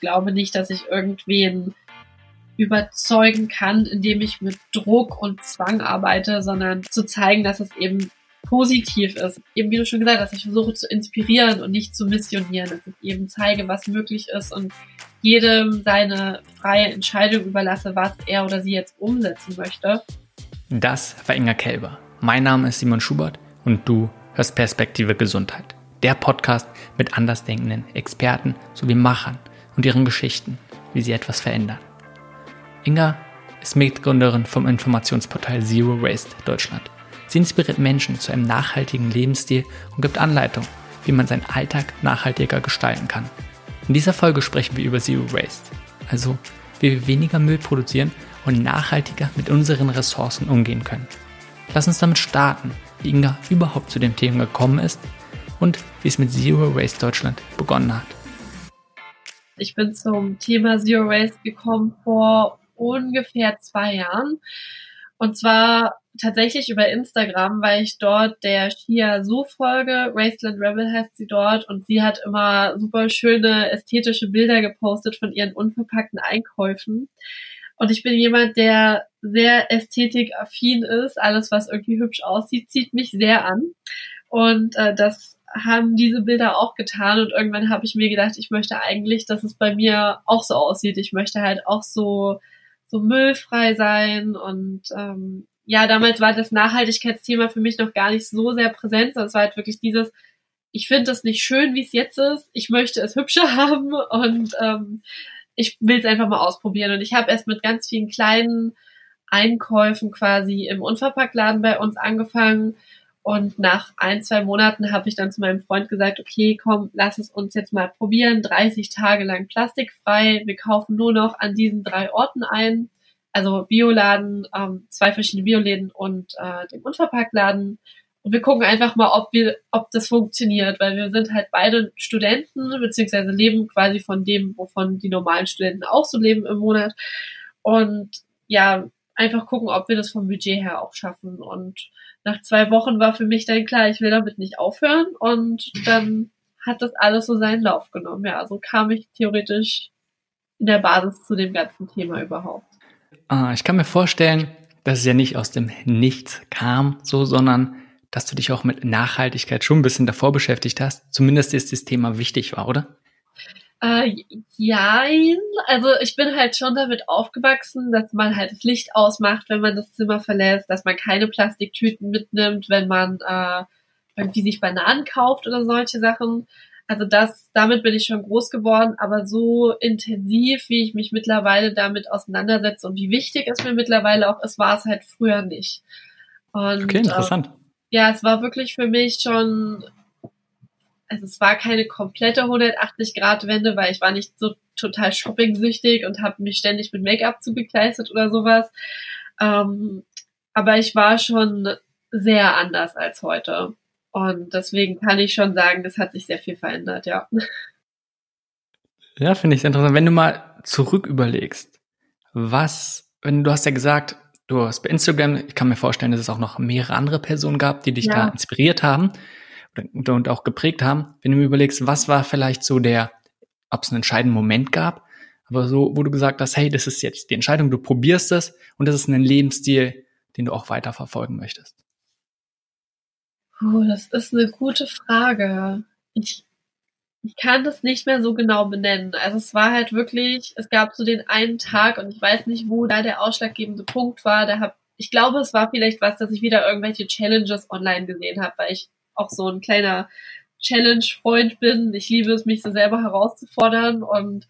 glaube nicht, dass ich irgendwen überzeugen kann, indem ich mit Druck und Zwang arbeite, sondern zu zeigen, dass es eben positiv ist. Eben wie du schon gesagt hast, ich versuche zu inspirieren und nicht zu missionieren, dass ich eben zeige, was möglich ist und jedem seine freie Entscheidung überlasse, was er oder sie jetzt umsetzen möchte. Das war Inga Kelber. Mein Name ist Simon Schubert und du hörst Perspektive Gesundheit. Der Podcast mit andersdenkenden Experten sowie Machern und ihren Geschichten, wie sie etwas verändern. Inga ist Mitgründerin vom Informationsportal Zero Waste Deutschland. Sie inspiriert Menschen zu einem nachhaltigen Lebensstil und gibt Anleitung, wie man seinen Alltag nachhaltiger gestalten kann. In dieser Folge sprechen wir über Zero Waste, also wie wir weniger Müll produzieren und nachhaltiger mit unseren Ressourcen umgehen können. Lass uns damit starten, wie Inga überhaupt zu dem Thema gekommen ist und wie es mit Zero Waste Deutschland begonnen hat. Ich bin zum Thema Zero Waste gekommen vor ungefähr zwei Jahren. Und zwar tatsächlich über Instagram, weil ich dort der Shia Su folge. Raceland Rebel heißt sie dort und sie hat immer super schöne ästhetische Bilder gepostet von ihren unverpackten Einkäufen. Und ich bin jemand, der sehr ästhetikaffin ist. Alles, was irgendwie hübsch aussieht, zieht mich sehr an. Und äh, das haben diese Bilder auch getan und irgendwann habe ich mir gedacht, ich möchte eigentlich, dass es bei mir auch so aussieht. Ich möchte halt auch so so müllfrei sein und ähm, ja, damals war das Nachhaltigkeitsthema für mich noch gar nicht so sehr präsent, sondern es war halt wirklich dieses, ich finde das nicht schön, wie es jetzt ist, ich möchte es hübscher haben und ähm, ich will es einfach mal ausprobieren. Und ich habe erst mit ganz vielen kleinen Einkäufen quasi im Unverpacktladen bei uns angefangen und nach ein, zwei Monaten habe ich dann zu meinem Freund gesagt, okay, komm, lass es uns jetzt mal probieren. 30 Tage lang plastikfrei. Wir kaufen nur noch an diesen drei Orten ein. Also Bioladen, ähm, zwei verschiedene Bioläden und äh, den Unverpacktladen. Und wir gucken einfach mal, ob wir, ob das funktioniert, weil wir sind halt beide Studenten, beziehungsweise leben quasi von dem, wovon die normalen Studenten auch so leben im Monat. Und ja, einfach gucken, ob wir das vom Budget her auch schaffen. Und nach zwei Wochen war für mich dann klar, ich will damit nicht aufhören. Und dann hat das alles so seinen Lauf genommen. Ja, also kam ich theoretisch in der Basis zu dem ganzen Thema überhaupt. Ah, ich kann mir vorstellen, dass es ja nicht aus dem Nichts kam, so, sondern dass du dich auch mit Nachhaltigkeit schon ein bisschen davor beschäftigt hast. Zumindest ist das Thema wichtig war, oder? Äh, ja, also ich bin halt schon damit aufgewachsen, dass man halt das Licht ausmacht, wenn man das Zimmer verlässt, dass man keine Plastiktüten mitnimmt, wenn man äh, irgendwie sich Bananen kauft oder solche Sachen. Also das, damit bin ich schon groß geworden, aber so intensiv, wie ich mich mittlerweile damit auseinandersetze und wie wichtig es mir mittlerweile auch ist, war es halt früher nicht. Und, okay, interessant. Äh, ja, es war wirklich für mich schon also es war keine komplette 180-Grad-Wende, weil ich war nicht so total shopping-süchtig und habe mich ständig mit Make-up zugekleistert oder sowas. Ähm, aber ich war schon sehr anders als heute. Und deswegen kann ich schon sagen, das hat sich sehr viel verändert, ja. Ja, finde ich interessant. Wenn du mal zurück überlegst, was, wenn du hast ja gesagt, du hast bei Instagram, ich kann mir vorstellen, dass es auch noch mehrere andere Personen gab, die dich ja. da inspiriert haben und auch geprägt haben, wenn du mir überlegst, was war vielleicht so der, ob es einen entscheidenden Moment gab, aber so, wo du gesagt hast, hey, das ist jetzt die Entscheidung, du probierst es und das ist ein Lebensstil, den du auch weiter verfolgen möchtest? Oh, das ist eine gute Frage. Ich, ich kann das nicht mehr so genau benennen. Also es war halt wirklich, es gab so den einen Tag und ich weiß nicht, wo da der ausschlaggebende Punkt war. Da hab, ich glaube, es war vielleicht was, dass ich wieder irgendwelche Challenges online gesehen habe, weil ich auch so ein kleiner Challenge-Freund bin. Ich liebe es, mich so selber herauszufordern und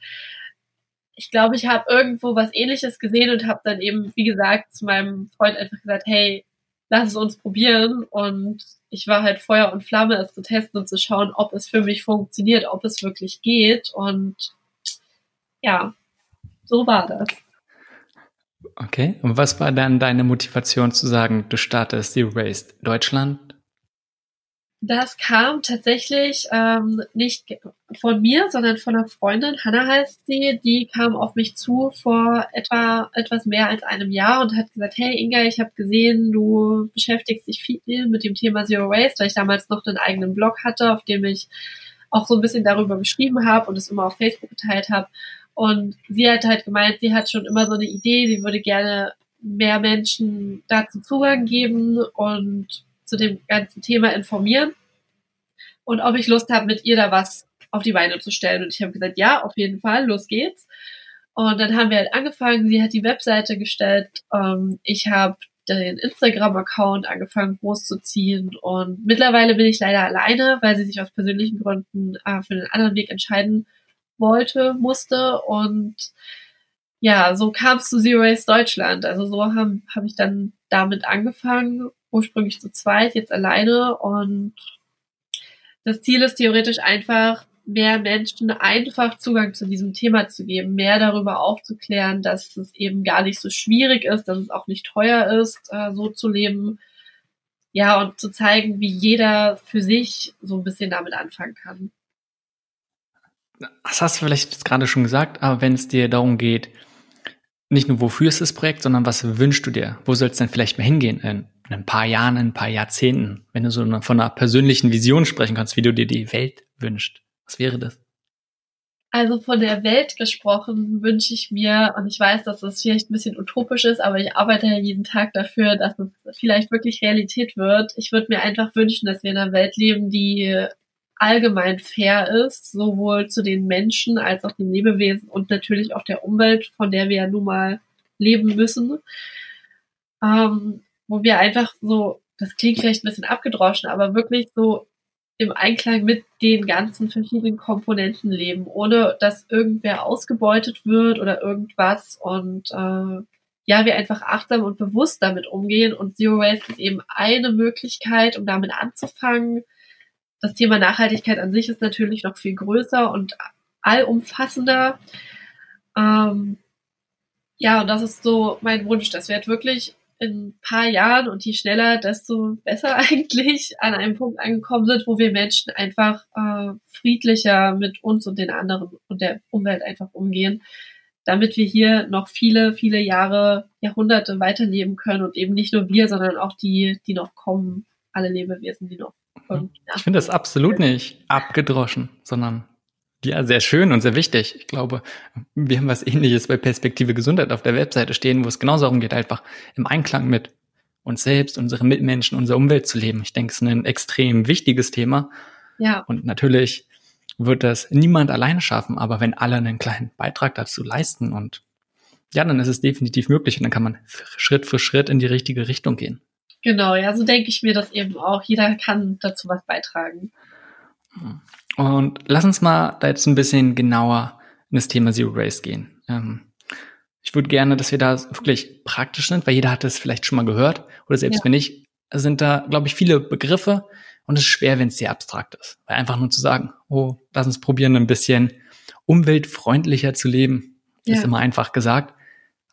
ich glaube, ich habe irgendwo was ähnliches gesehen und habe dann eben, wie gesagt, zu meinem Freund einfach gesagt, hey, lass es uns probieren. Und ich war halt Feuer und Flamme, es zu testen und zu schauen, ob es für mich funktioniert, ob es wirklich geht. Und ja, so war das. Okay, und was war dann deine Motivation zu sagen, du startest die Race Deutschland das kam tatsächlich ähm, nicht von mir, sondern von einer Freundin, Hannah heißt sie, die kam auf mich zu vor etwa etwas mehr als einem Jahr und hat gesagt, hey Inga, ich habe gesehen, du beschäftigst dich viel mit dem Thema Zero Waste, weil ich damals noch einen eigenen Blog hatte, auf dem ich auch so ein bisschen darüber geschrieben habe und es immer auf Facebook geteilt habe. Und sie hat halt gemeint, sie hat schon immer so eine Idee, sie würde gerne mehr Menschen dazu Zugang geben und zu dem ganzen Thema informieren. Und ob ich Lust habe, mit ihr da was auf die Beine zu stellen. Und ich habe gesagt, ja, auf jeden Fall, los geht's. Und dann haben wir halt angefangen, sie hat die Webseite gestellt, ähm, ich habe den Instagram-Account angefangen groß zu ziehen und mittlerweile bin ich leider alleine, weil sie sich aus persönlichen Gründen äh, für den anderen Weg entscheiden wollte, musste und ja, so kam es zu Zero Waste Deutschland. Also so habe hab ich dann damit angefangen, ursprünglich zu zweit, jetzt alleine und das Ziel ist theoretisch einfach, mehr Menschen einfach Zugang zu diesem Thema zu geben, mehr darüber aufzuklären, dass es eben gar nicht so schwierig ist, dass es auch nicht teuer ist, äh, so zu leben. Ja, und zu zeigen, wie jeder für sich so ein bisschen damit anfangen kann. Das hast du vielleicht gerade schon gesagt, aber wenn es dir darum geht, nicht nur wofür ist das Projekt, sondern was wünschst du dir? Wo soll es denn vielleicht mal hingehen in, in ein paar Jahren, in ein paar Jahrzehnten? Wenn du so von einer persönlichen Vision sprechen kannst, wie du dir die Welt wünschst. Was wäre das? Also von der Welt gesprochen wünsche ich mir, und ich weiß, dass es vielleicht ein bisschen utopisch ist, aber ich arbeite ja jeden Tag dafür, dass es vielleicht wirklich Realität wird. Ich würde mir einfach wünschen, dass wir in einer Welt leben, die allgemein fair ist, sowohl zu den Menschen als auch den Lebewesen und natürlich auch der Umwelt, von der wir ja nun mal leben müssen. Ähm, wo wir einfach so, das klingt vielleicht ein bisschen abgedroschen, aber wirklich so im Einklang mit den ganzen verschiedenen Komponenten leben, ohne dass irgendwer ausgebeutet wird oder irgendwas und äh, ja, wir einfach achtsam und bewusst damit umgehen und Zero Waste ist eben eine Möglichkeit, um damit anzufangen. Das Thema Nachhaltigkeit an sich ist natürlich noch viel größer und allumfassender. Ähm, ja, und das ist so mein Wunsch, dass wir halt wirklich in ein paar Jahren und je schneller, desto besser eigentlich an einem Punkt angekommen sind, wo wir Menschen einfach äh, friedlicher mit uns und den anderen und der Umwelt einfach umgehen, damit wir hier noch viele, viele Jahre, Jahrhunderte weiterleben können und eben nicht nur wir, sondern auch die, die noch kommen, alle Lebewesen, die noch. Und, ja. Ich finde das absolut nicht abgedroschen, sondern ja, sehr schön und sehr wichtig. Ich glaube, wir haben was ähnliches bei Perspektive Gesundheit auf der Webseite stehen, wo es genauso darum geht, einfach im Einklang mit uns selbst, unseren Mitmenschen, unserer Umwelt zu leben. Ich denke, es ist ein extrem wichtiges Thema. Ja. Und natürlich wird das niemand alleine schaffen, aber wenn alle einen kleinen Beitrag dazu leisten und ja, dann ist es definitiv möglich und dann kann man Schritt für Schritt in die richtige Richtung gehen. Genau, ja, so denke ich mir das eben auch. Jeder kann dazu was beitragen. Und lass uns mal da jetzt ein bisschen genauer in das Thema Zero Waste gehen. Ähm, ich würde gerne, dass wir da wirklich praktisch sind, weil jeder hat es vielleicht schon mal gehört oder selbst ja. wenn nicht, sind da, glaube ich, viele Begriffe und es ist schwer, wenn es sehr abstrakt ist. Weil einfach nur zu sagen, oh, lass uns probieren, ein bisschen umweltfreundlicher zu leben, ja. ist immer einfach gesagt.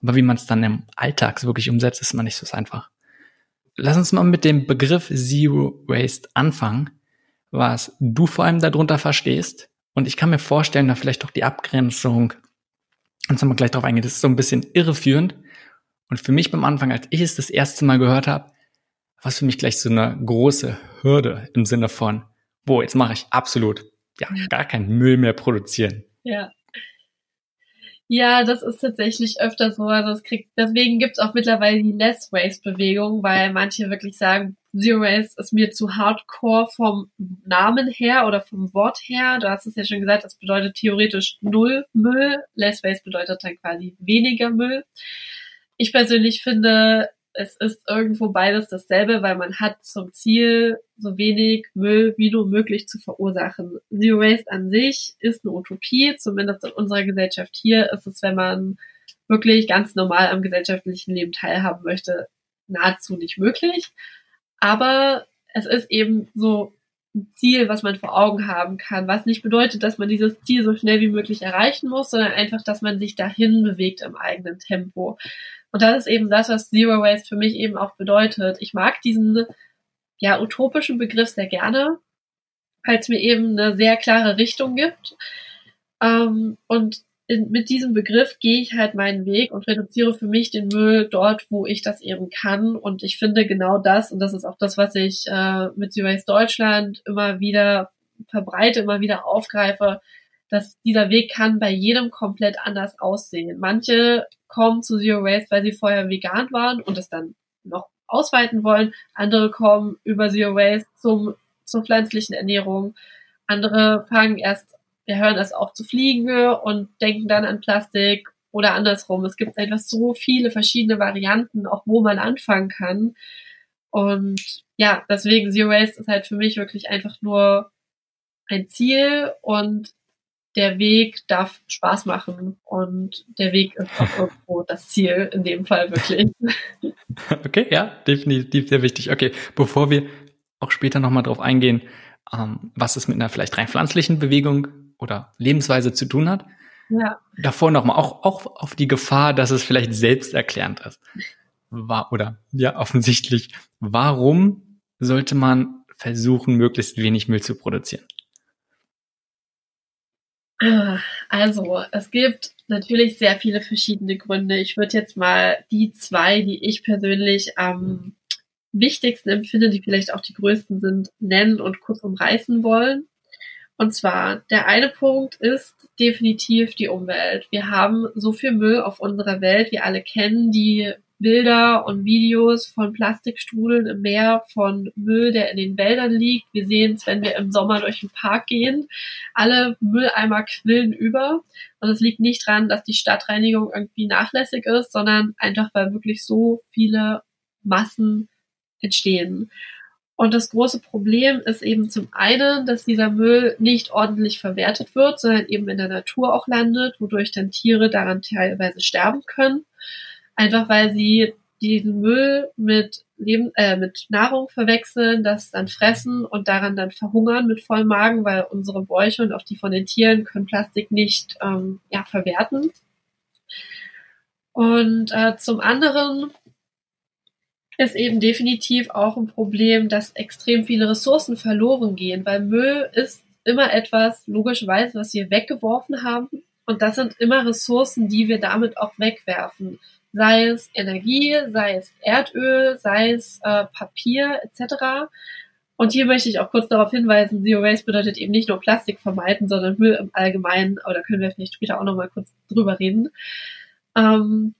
Aber wie man es dann im Alltag wirklich umsetzt, ist immer nicht so einfach. Lass uns mal mit dem Begriff Zero Waste anfangen was du vor allem darunter verstehst. Und ich kann mir vorstellen, da vielleicht auch die Abgrenzung, und wir gleich drauf eingehen, das ist so ein bisschen irreführend. Und für mich beim Anfang, als ich es das erste Mal gehört habe, war es für mich gleich so eine große Hürde im Sinne von, wo jetzt mache ich absolut ja gar keinen Müll mehr produzieren. Ja. Ja, das ist tatsächlich öfter so. Also es kriegt, deswegen gibt's auch mittlerweile die Less Waste Bewegung, weil manche wirklich sagen, Zero Waste ist mir zu hardcore vom Namen her oder vom Wort her. Du hast es ja schon gesagt, das bedeutet theoretisch null Müll. Less Waste bedeutet dann quasi weniger Müll. Ich persönlich finde, es ist irgendwo beides dasselbe, weil man hat zum Ziel, so wenig Müll wie nur möglich zu verursachen. Zero Waste an sich ist eine Utopie, zumindest in unserer Gesellschaft hier ist es, wenn man wirklich ganz normal am gesellschaftlichen Leben teilhaben möchte, nahezu nicht möglich. Aber es ist eben so ein Ziel, was man vor Augen haben kann, was nicht bedeutet, dass man dieses Ziel so schnell wie möglich erreichen muss, sondern einfach, dass man sich dahin bewegt im eigenen Tempo. Und das ist eben das, was Zero Waste für mich eben auch bedeutet. Ich mag diesen ja utopischen Begriff sehr gerne, weil es mir eben eine sehr klare Richtung gibt. Ähm, und in, mit diesem Begriff gehe ich halt meinen Weg und reduziere für mich den Müll dort, wo ich das eben kann. Und ich finde genau das, und das ist auch das, was ich äh, mit Zero Waste Deutschland immer wieder verbreite, immer wieder aufgreife, dass dieser Weg kann bei jedem komplett anders aussehen. Manche kommen zu Zero Waste, weil sie vorher vegan waren und es dann noch ausweiten wollen. Andere kommen über Zero Waste zum, zur pflanzlichen Ernährung. Andere fangen erst, wir hören erst auf zu fliegen und denken dann an Plastik oder andersrum. Es gibt einfach so viele verschiedene Varianten, auch wo man anfangen kann. Und ja, deswegen Zero Waste ist halt für mich wirklich einfach nur ein Ziel und der Weg darf Spaß machen und der Weg ist auch irgendwo das Ziel, in dem Fall wirklich. Okay, ja, definitiv sehr wichtig. Okay, bevor wir auch später nochmal drauf eingehen, ähm, was es mit einer vielleicht rein pflanzlichen Bewegung oder Lebensweise zu tun hat, ja. davor nochmal auch, auch auf die Gefahr, dass es vielleicht selbsterklärend ist. War, oder ja, offensichtlich, warum sollte man versuchen, möglichst wenig Müll zu produzieren? Also, es gibt natürlich sehr viele verschiedene Gründe. Ich würde jetzt mal die zwei, die ich persönlich am wichtigsten empfinde, die vielleicht auch die größten sind, nennen und kurz umreißen wollen. Und zwar, der eine Punkt ist definitiv die Umwelt. Wir haben so viel Müll auf unserer Welt, wir alle kennen die Bilder und Videos von Plastikstrudeln im Meer, von Müll, der in den Wäldern liegt. Wir sehen es, wenn wir im Sommer durch den Park gehen. Alle Mülleimer quillen über. Und es liegt nicht dran, dass die Stadtreinigung irgendwie nachlässig ist, sondern einfach, weil wirklich so viele Massen entstehen. Und das große Problem ist eben zum einen, dass dieser Müll nicht ordentlich verwertet wird, sondern eben in der Natur auch landet, wodurch dann Tiere daran teilweise sterben können einfach weil sie diesen Müll mit Leben, äh, mit Nahrung verwechseln, das dann fressen und daran dann verhungern mit vollem Magen, weil unsere Bäuche und auch die von den Tieren können Plastik nicht ähm, ja, verwerten. Und äh, zum anderen ist eben definitiv auch ein Problem, dass extrem viele Ressourcen verloren gehen, weil Müll ist immer etwas, logischerweise, was wir weggeworfen haben. Und das sind immer Ressourcen, die wir damit auch wegwerfen sei es Energie, sei es Erdöl, sei es äh, Papier etc. Und hier möchte ich auch kurz darauf hinweisen, Zero Waste bedeutet eben nicht nur Plastik vermeiden, sondern Müll im Allgemeinen, aber da können wir vielleicht später auch nochmal kurz drüber reden. Ähm,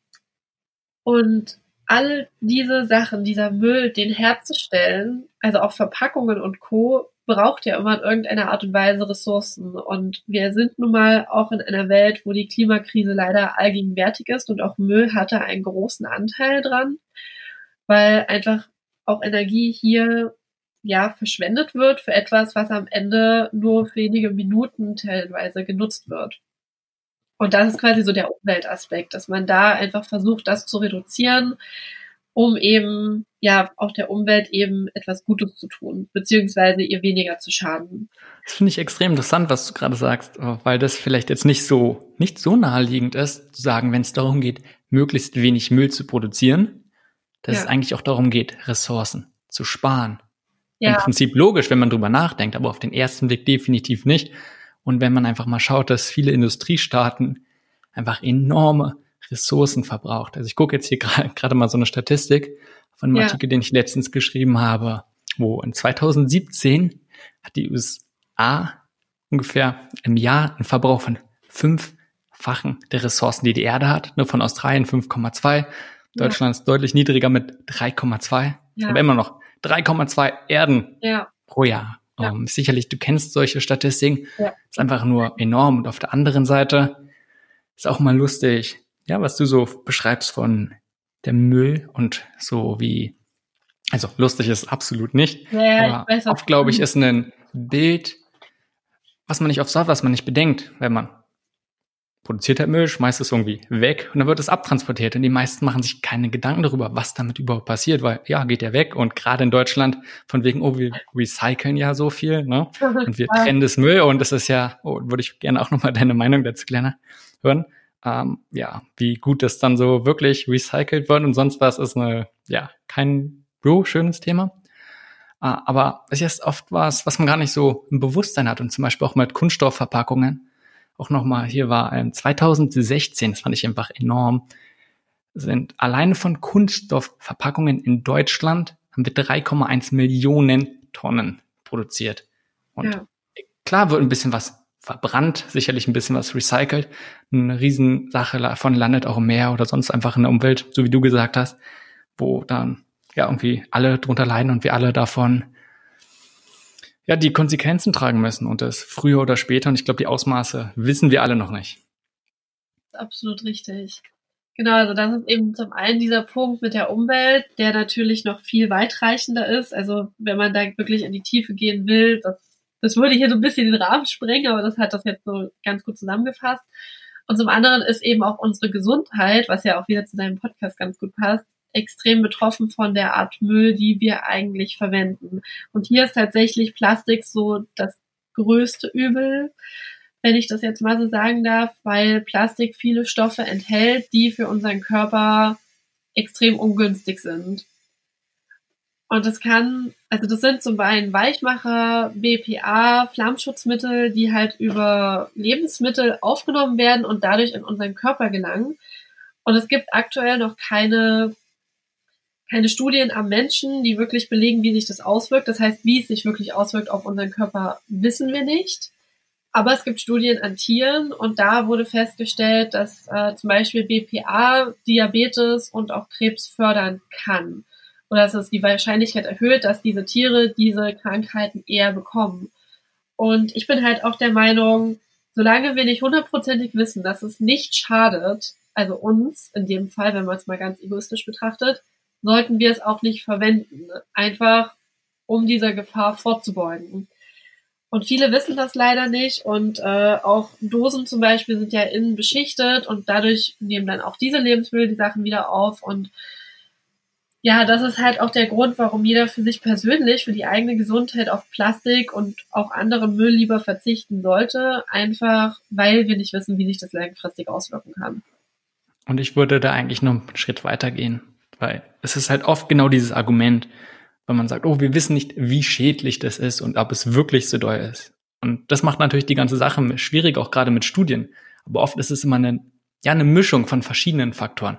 und all diese Sachen, dieser Müll, den herzustellen, also auch Verpackungen und Co., braucht ja immer in irgendeiner Art und Weise Ressourcen. Und wir sind nun mal auch in einer Welt, wo die Klimakrise leider allgegenwärtig ist und auch Müll hatte einen großen Anteil dran, weil einfach auch Energie hier ja verschwendet wird für etwas, was am Ende nur wenige Minuten teilweise genutzt wird. Und das ist quasi so der Umweltaspekt, dass man da einfach versucht, das zu reduzieren, um eben ja auch der Umwelt eben etwas Gutes zu tun, beziehungsweise ihr weniger zu schaden. Das finde ich extrem interessant, was du gerade sagst, weil das vielleicht jetzt nicht so nicht so naheliegend ist, zu sagen, wenn es darum geht, möglichst wenig Müll zu produzieren, dass ja. es eigentlich auch darum geht, Ressourcen zu sparen. Ja. Im Prinzip logisch, wenn man drüber nachdenkt, aber auf den ersten Blick definitiv nicht. Und wenn man einfach mal schaut, dass viele Industriestaaten einfach enorme Ressourcen verbraucht. Also ich gucke jetzt hier gerade mal so eine Statistik von einem ja. Artikel, den ich letztens geschrieben habe, wo in 2017 hat die USA ungefähr im Jahr einen Verbrauch von fünffachen der Ressourcen, die die Erde hat. Nur von Australien 5,2. Deutschland ja. ist deutlich niedriger mit 3,2. Ja. Aber immer noch 3,2 Erden pro Jahr. Ja. Ähm, sicherlich, du kennst solche Statistiken. Ja. Ist einfach nur enorm. Und auf der anderen Seite ist auch mal lustig ja, was du so beschreibst von der Müll und so wie, also lustig ist absolut nicht. Ja, aber oft, glaube ich, ist ein Bild, was man nicht oft sagt, was man nicht bedenkt, wenn man produziert halt Müll, schmeißt es irgendwie weg und dann wird es abtransportiert. Und die meisten machen sich keine Gedanken darüber, was damit überhaupt passiert, weil ja, geht ja weg. Und gerade in Deutschland von wegen, oh, wir recyceln ja so viel, ne? Und wir trennen das Müll und das ist ja, oh, würde ich gerne auch nochmal deine Meinung dazu gerne hören ähm, ja, wie gut das dann so wirklich recycelt wird und sonst was ist eine, ja, kein so schönes Thema. Äh, aber es ist oft was, was man gar nicht so im Bewusstsein hat und zum Beispiel auch mit Kunststoffverpackungen. Auch nochmal, hier war ähm, 2016, das fand ich einfach enorm, sind alleine von Kunststoffverpackungen in Deutschland haben wir 3,1 Millionen Tonnen produziert. Und ja. klar wird ein bisschen was verbrannt, sicherlich ein bisschen was recycelt. Eine Riesensache davon landet auch im Meer oder sonst einfach in der Umwelt, so wie du gesagt hast, wo dann ja irgendwie alle drunter leiden und wir alle davon ja die Konsequenzen tragen müssen und das früher oder später. Und ich glaube, die Ausmaße wissen wir alle noch nicht. Absolut richtig. Genau, also das ist eben zum einen dieser Punkt mit der Umwelt, der natürlich noch viel weitreichender ist. Also wenn man da wirklich in die Tiefe gehen will, das das würde hier so ein bisschen den Rahmen sprengen, aber das hat das jetzt so ganz gut zusammengefasst. Und zum anderen ist eben auch unsere Gesundheit, was ja auch wieder zu deinem Podcast ganz gut passt, extrem betroffen von der Art Müll, die wir eigentlich verwenden. Und hier ist tatsächlich Plastik so das größte Übel, wenn ich das jetzt mal so sagen darf, weil Plastik viele Stoffe enthält, die für unseren Körper extrem ungünstig sind. Und das kann, also das sind zum einen Weichmacher, BPA, Flammschutzmittel, die halt über Lebensmittel aufgenommen werden und dadurch in unseren Körper gelangen. Und es gibt aktuell noch keine, keine Studien am Menschen, die wirklich belegen, wie sich das auswirkt. Das heißt, wie es sich wirklich auswirkt auf unseren Körper, wissen wir nicht. Aber es gibt Studien an Tieren und da wurde festgestellt, dass äh, zum Beispiel BPA Diabetes und auch Krebs fördern kann oder dass es die Wahrscheinlichkeit erhöht, dass diese Tiere diese Krankheiten eher bekommen. Und ich bin halt auch der Meinung, solange wir nicht hundertprozentig wissen, dass es nicht schadet, also uns in dem Fall, wenn man es mal ganz egoistisch betrachtet, sollten wir es auch nicht verwenden. Einfach um dieser Gefahr vorzubeugen. Und viele wissen das leider nicht und äh, auch Dosen zum Beispiel sind ja innen beschichtet und dadurch nehmen dann auch diese Lebensmittel die Sachen wieder auf und ja, das ist halt auch der Grund, warum jeder für sich persönlich, für die eigene Gesundheit auf Plastik und auch andere Müll lieber verzichten sollte, einfach weil wir nicht wissen, wie sich das langfristig auswirken kann. Und ich würde da eigentlich noch einen Schritt weiter gehen, weil es ist halt oft genau dieses Argument, wenn man sagt, oh, wir wissen nicht, wie schädlich das ist und ob es wirklich so doll ist. Und das macht natürlich die ganze Sache schwierig, auch gerade mit Studien. Aber oft ist es immer eine, ja, eine Mischung von verschiedenen Faktoren.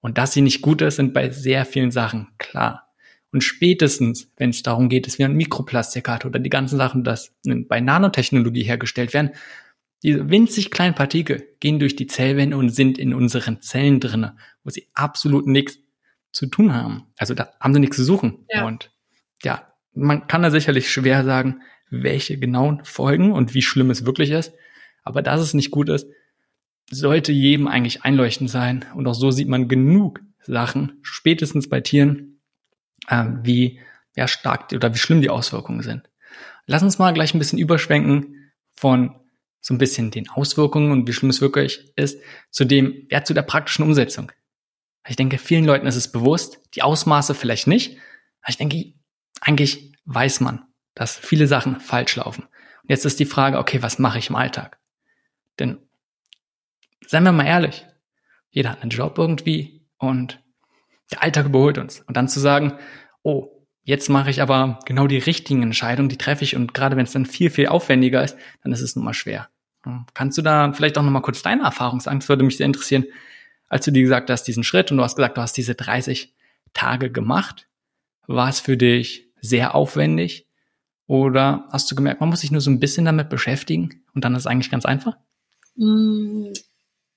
Und dass sie nicht gut ist, sind bei sehr vielen Sachen klar. Und spätestens, wenn es darum geht, dass wir ein Mikroplastik hat oder die ganzen Sachen, dass bei Nanotechnologie hergestellt werden, diese winzig kleinen Partikel gehen durch die Zellwände und sind in unseren Zellen drinne, wo sie absolut nichts zu tun haben. Also da haben sie nichts zu suchen. Ja. Und ja, man kann da sicherlich schwer sagen, welche genauen Folgen und wie schlimm es wirklich ist. Aber dass es nicht gut ist, sollte jedem eigentlich einleuchtend sein. Und auch so sieht man genug Sachen, spätestens bei Tieren, äh, wie ja, stark oder wie schlimm die Auswirkungen sind. Lass uns mal gleich ein bisschen überschwenken von so ein bisschen den Auswirkungen und wie schlimm es wirklich ist, zu dem, ja, zu der praktischen Umsetzung. Ich denke, vielen Leuten ist es bewusst, die Ausmaße vielleicht nicht. Aber ich denke, eigentlich weiß man, dass viele Sachen falsch laufen. Und jetzt ist die Frage, okay, was mache ich im Alltag? Denn seien wir mal ehrlich, jeder hat einen Job irgendwie und der Alltag überholt uns. Und dann zu sagen, oh, jetzt mache ich aber genau die richtigen Entscheidungen, die treffe ich und gerade wenn es dann viel, viel aufwendiger ist, dann ist es nun mal schwer. Kannst du da vielleicht auch nochmal kurz deine Erfahrung sagen? Das würde mich sehr interessieren, als du dir gesagt hast, diesen Schritt und du hast gesagt, du hast diese 30 Tage gemacht. War es für dich sehr aufwendig? Oder hast du gemerkt, man muss sich nur so ein bisschen damit beschäftigen und dann ist es eigentlich ganz einfach? Mm,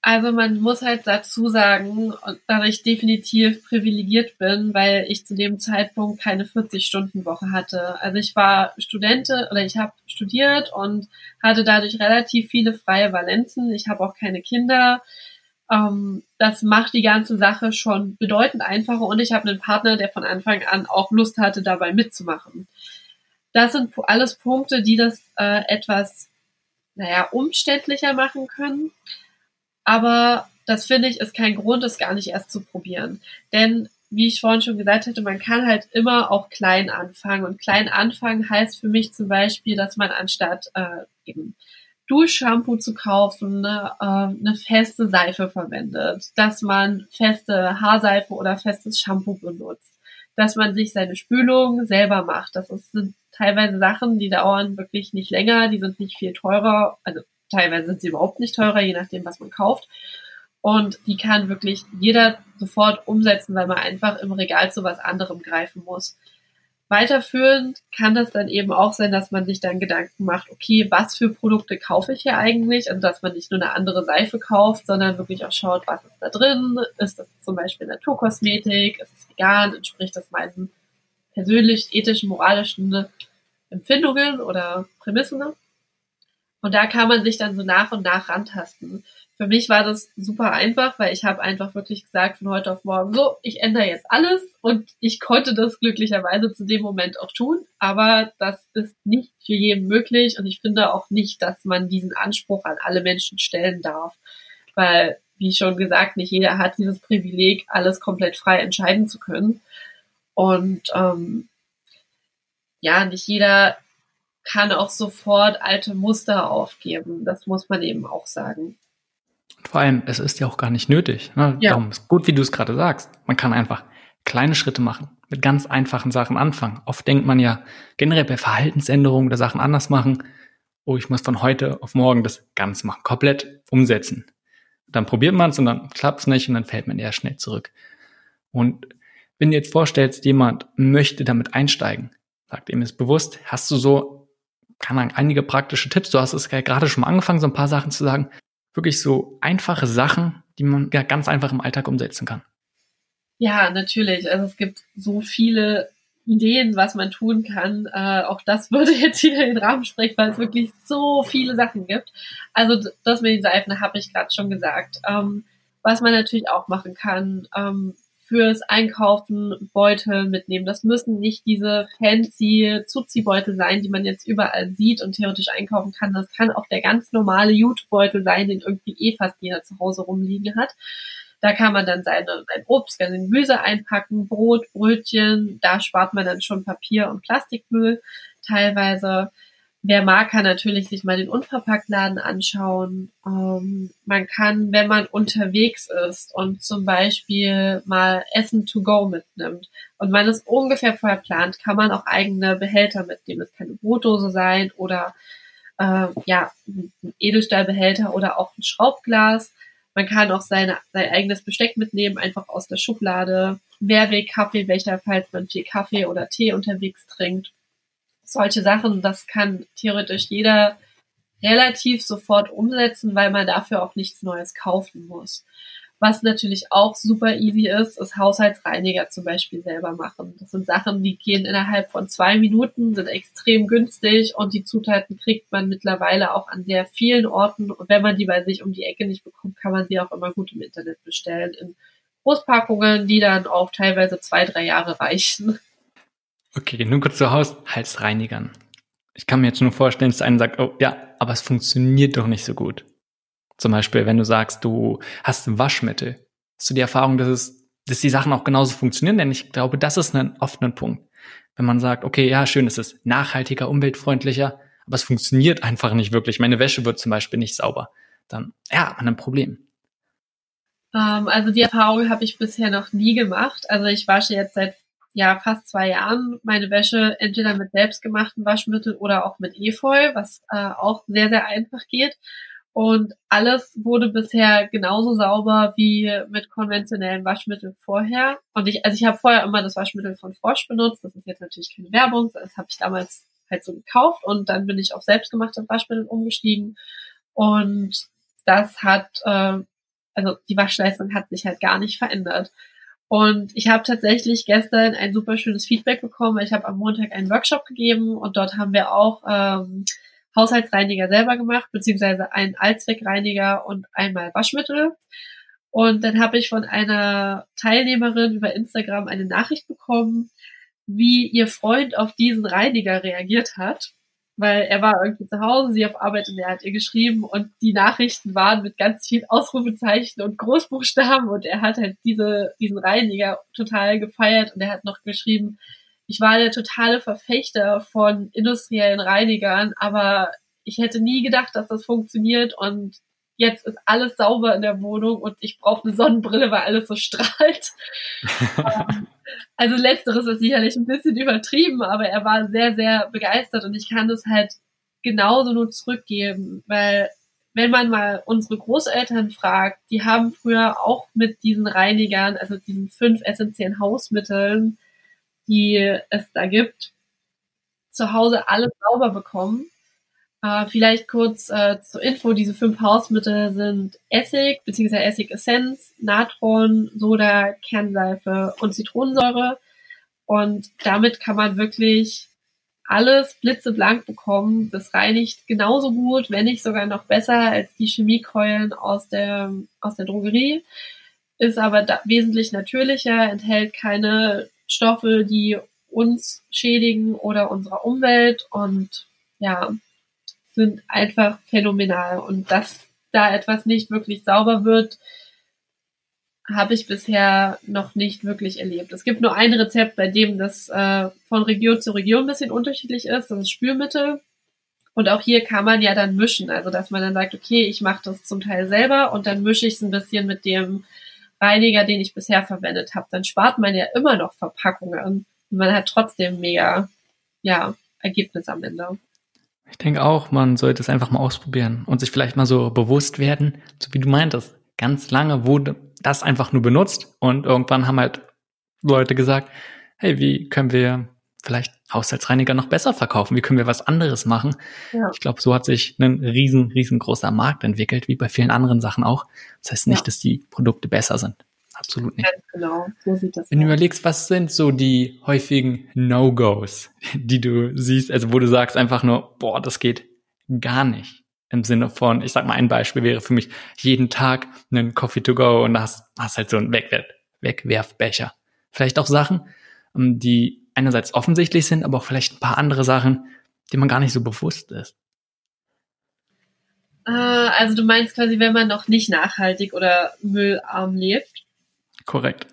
also man muss halt dazu sagen, dass ich definitiv privilegiert bin, weil ich zu dem Zeitpunkt keine 40-Stunden-Woche hatte. Also ich war Studentin oder ich habe studiert und hatte dadurch relativ viele freie Valenzen. Ich habe auch keine Kinder. Ähm, das macht die ganze Sache schon bedeutend einfacher und ich habe einen Partner, der von Anfang an auch Lust hatte, dabei mitzumachen. Das sind alles Punkte, die das äh, etwas, naja, umständlicher machen können. Aber das finde ich ist kein Grund, es gar nicht erst zu probieren. Denn wie ich vorhin schon gesagt hatte, man kann halt immer auch klein anfangen. Und klein anfangen heißt für mich zum Beispiel, dass man anstatt äh, eben Duschshampoo zu kaufen, ne, äh, eine feste Seife verwendet, dass man feste Haarseife oder festes Shampoo benutzt, dass man sich seine Spülung selber macht. Das ist, sind teilweise Sachen, die dauern wirklich nicht länger, die sind nicht viel teurer, also Teilweise sind sie überhaupt nicht teurer, je nachdem, was man kauft. Und die kann wirklich jeder sofort umsetzen, weil man einfach im Regal zu was anderem greifen muss. Weiterführend kann das dann eben auch sein, dass man sich dann Gedanken macht, okay, was für Produkte kaufe ich hier eigentlich? Also, dass man nicht nur eine andere Seife kauft, sondern wirklich auch schaut, was ist da drin? Ist das zum Beispiel Naturkosmetik? Ist es vegan? Entspricht das meinen persönlich, ethischen, moralischen Empfindungen oder Prämissen? Und da kann man sich dann so nach und nach rantasten. Für mich war das super einfach, weil ich habe einfach wirklich gesagt von heute auf morgen, so, ich ändere jetzt alles und ich konnte das glücklicherweise zu dem Moment auch tun, aber das ist nicht für jeden möglich und ich finde auch nicht, dass man diesen Anspruch an alle Menschen stellen darf, weil, wie schon gesagt, nicht jeder hat dieses Privileg, alles komplett frei entscheiden zu können und ähm, ja, nicht jeder kann auch sofort alte Muster aufgeben. Das muss man eben auch sagen. Vor allem, es ist ja auch gar nicht nötig. Ne? Ja. Darum ist gut, wie du es gerade sagst. Man kann einfach kleine Schritte machen, mit ganz einfachen Sachen anfangen. Oft denkt man ja generell bei Verhaltensänderungen oder Sachen anders machen, oh, ich muss von heute auf morgen das ganz machen, komplett umsetzen. Dann probiert man es und dann klappt es nicht und dann fällt man eher schnell zurück. Und wenn du jetzt vorstellst, jemand möchte damit einsteigen, sagt ihm ist bewusst, hast du so, kann man einige praktische Tipps, du hast es ja gerade schon mal angefangen, so ein paar Sachen zu sagen, wirklich so einfache Sachen, die man ja ganz einfach im Alltag umsetzen kann. Ja, natürlich. Also es gibt so viele Ideen, was man tun kann. Äh, auch das würde jetzt hier in den Rahmen sprechen, weil es wirklich so viele Sachen gibt. Also das mit den Seifen habe ich gerade schon gesagt. Ähm, was man natürlich auch machen kann, ähm, fürs Einkaufen Beutel mitnehmen. Das müssen nicht diese fancy Zuzi-Beutel sein, die man jetzt überall sieht und theoretisch einkaufen kann. Das kann auch der ganz normale Jutebeutel sein, den irgendwie eh fast jeder zu Hause rumliegen hat. Da kann man dann seine, sein Obst, sein Gemüse einpacken, Brot, Brötchen. Da spart man dann schon Papier und Plastikmüll teilweise. Wer mag, kann natürlich sich mal den Unverpacktladen anschauen. Ähm, man kann, wenn man unterwegs ist und zum Beispiel mal Essen to go mitnimmt und man es ungefähr vorher plant, kann man auch eigene Behälter mitnehmen. Es kann eine Brotdose sein oder äh, ja, ein Edelstahlbehälter oder auch ein Schraubglas. Man kann auch seine, sein eigenes Besteck mitnehmen, einfach aus der Schublade. Mehrweg Kaffeebecher, falls man viel Kaffee oder Tee unterwegs trinkt solche Sachen, das kann theoretisch jeder relativ sofort umsetzen, weil man dafür auch nichts Neues kaufen muss. Was natürlich auch super easy ist, ist Haushaltsreiniger zum Beispiel selber machen. Das sind Sachen, die gehen innerhalb von zwei Minuten, sind extrem günstig und die Zutaten kriegt man mittlerweile auch an sehr vielen Orten. Und wenn man die bei sich um die Ecke nicht bekommt, kann man sie auch immer gut im Internet bestellen in Großpackungen, die dann auch teilweise zwei, drei Jahre reichen. Okay, nun kurz zu Haushaltsreinigern. Ich kann mir jetzt nur vorstellen, dass einer sagt, oh ja, aber es funktioniert doch nicht so gut. Zum Beispiel, wenn du sagst, du hast Waschmittel, hast du die Erfahrung, dass es, dass die Sachen auch genauso funktionieren? Denn ich glaube, das ist ein, ein Punkt. Wenn man sagt, okay, ja, schön, es ist nachhaltiger, umweltfreundlicher, aber es funktioniert einfach nicht wirklich. Meine Wäsche wird zum Beispiel nicht sauber. Dann, ja, hat man ein Problem. Ähm, also die Erfahrung habe ich bisher noch nie gemacht. Also ich wasche jetzt seit ja fast zwei Jahren meine Wäsche entweder mit selbstgemachten Waschmittel oder auch mit Efeu, was äh, auch sehr, sehr einfach geht. Und alles wurde bisher genauso sauber wie mit konventionellen Waschmitteln vorher. Und ich, also ich habe vorher immer das Waschmittel von Frosch benutzt. Das ist jetzt natürlich keine Werbung. Das habe ich damals halt so gekauft und dann bin ich auf selbstgemachtes Waschmittel umgestiegen. Und das hat, äh, also die Waschleistung hat sich halt gar nicht verändert. Und ich habe tatsächlich gestern ein super schönes Feedback bekommen. Ich habe am Montag einen Workshop gegeben und dort haben wir auch ähm, Haushaltsreiniger selber gemacht, beziehungsweise einen Allzweckreiniger und einmal Waschmittel. Und dann habe ich von einer Teilnehmerin über Instagram eine Nachricht bekommen, wie ihr Freund auf diesen Reiniger reagiert hat weil er war irgendwie zu Hause, sie auf Arbeit und er hat ihr geschrieben und die Nachrichten waren mit ganz vielen Ausrufezeichen und Großbuchstaben und er hat halt diese, diesen Reiniger total gefeiert und er hat noch geschrieben, ich war der totale Verfechter von industriellen Reinigern, aber ich hätte nie gedacht, dass das funktioniert und jetzt ist alles sauber in der Wohnung und ich brauche eine Sonnenbrille, weil alles so strahlt. Ähm, also letzteres ist sicherlich ein bisschen übertrieben, aber er war sehr, sehr begeistert und ich kann das halt genauso nur zurückgeben, weil wenn man mal unsere Großeltern fragt, die haben früher auch mit diesen Reinigern, also diesen fünf essentiellen Hausmitteln, die es da gibt, zu Hause alles sauber bekommen. Äh, vielleicht kurz äh, zur Info, diese fünf Hausmittel sind Essig bzw. Essigessenz, Natron, Soda, Kernseife und Zitronensäure. Und damit kann man wirklich alles blitzeblank bekommen. Das reinigt genauso gut, wenn nicht sogar noch besser als die Chemiekeulen aus der, aus der Drogerie. Ist aber da wesentlich natürlicher, enthält keine Stoffe, die uns schädigen oder unserer Umwelt und ja, sind einfach phänomenal. Und dass da etwas nicht wirklich sauber wird, habe ich bisher noch nicht wirklich erlebt. Es gibt nur ein Rezept, bei dem das äh, von Region zu Region ein bisschen unterschiedlich ist. Das ist Spülmittel. Und auch hier kann man ja dann mischen. Also, dass man dann sagt, okay, ich mache das zum Teil selber und dann mische ich es ein bisschen mit dem Reiniger, den ich bisher verwendet habe. Dann spart man ja immer noch Verpackungen. Und man hat trotzdem mega, ja, Ergebnis am Ende. Ich denke auch, man sollte es einfach mal ausprobieren und sich vielleicht mal so bewusst werden, so wie du meintest. Ganz lange wurde das einfach nur benutzt und irgendwann haben halt Leute gesagt, hey, wie können wir vielleicht Haushaltsreiniger noch besser verkaufen? Wie können wir was anderes machen? Ja. Ich glaube, so hat sich ein riesen, riesengroßer Markt entwickelt, wie bei vielen anderen Sachen auch. Das heißt nicht, ja. dass die Produkte besser sind. Absolut nicht. Genau, so sieht das Wenn aus. du überlegst, was sind so die häufigen No-Gos, die du siehst, also wo du sagst einfach nur, boah, das geht gar nicht. Im Sinne von, ich sag mal, ein Beispiel wäre für mich jeden Tag einen Coffee to go und hast, hast halt so einen Wegwerf, Wegwerfbecher. Vielleicht auch Sachen, ähm, die einerseits offensichtlich sind, aber auch vielleicht ein paar andere Sachen, die man gar nicht so bewusst ist. Äh, also du meinst quasi, wenn man noch nicht nachhaltig oder müllarm lebt? Korrekt.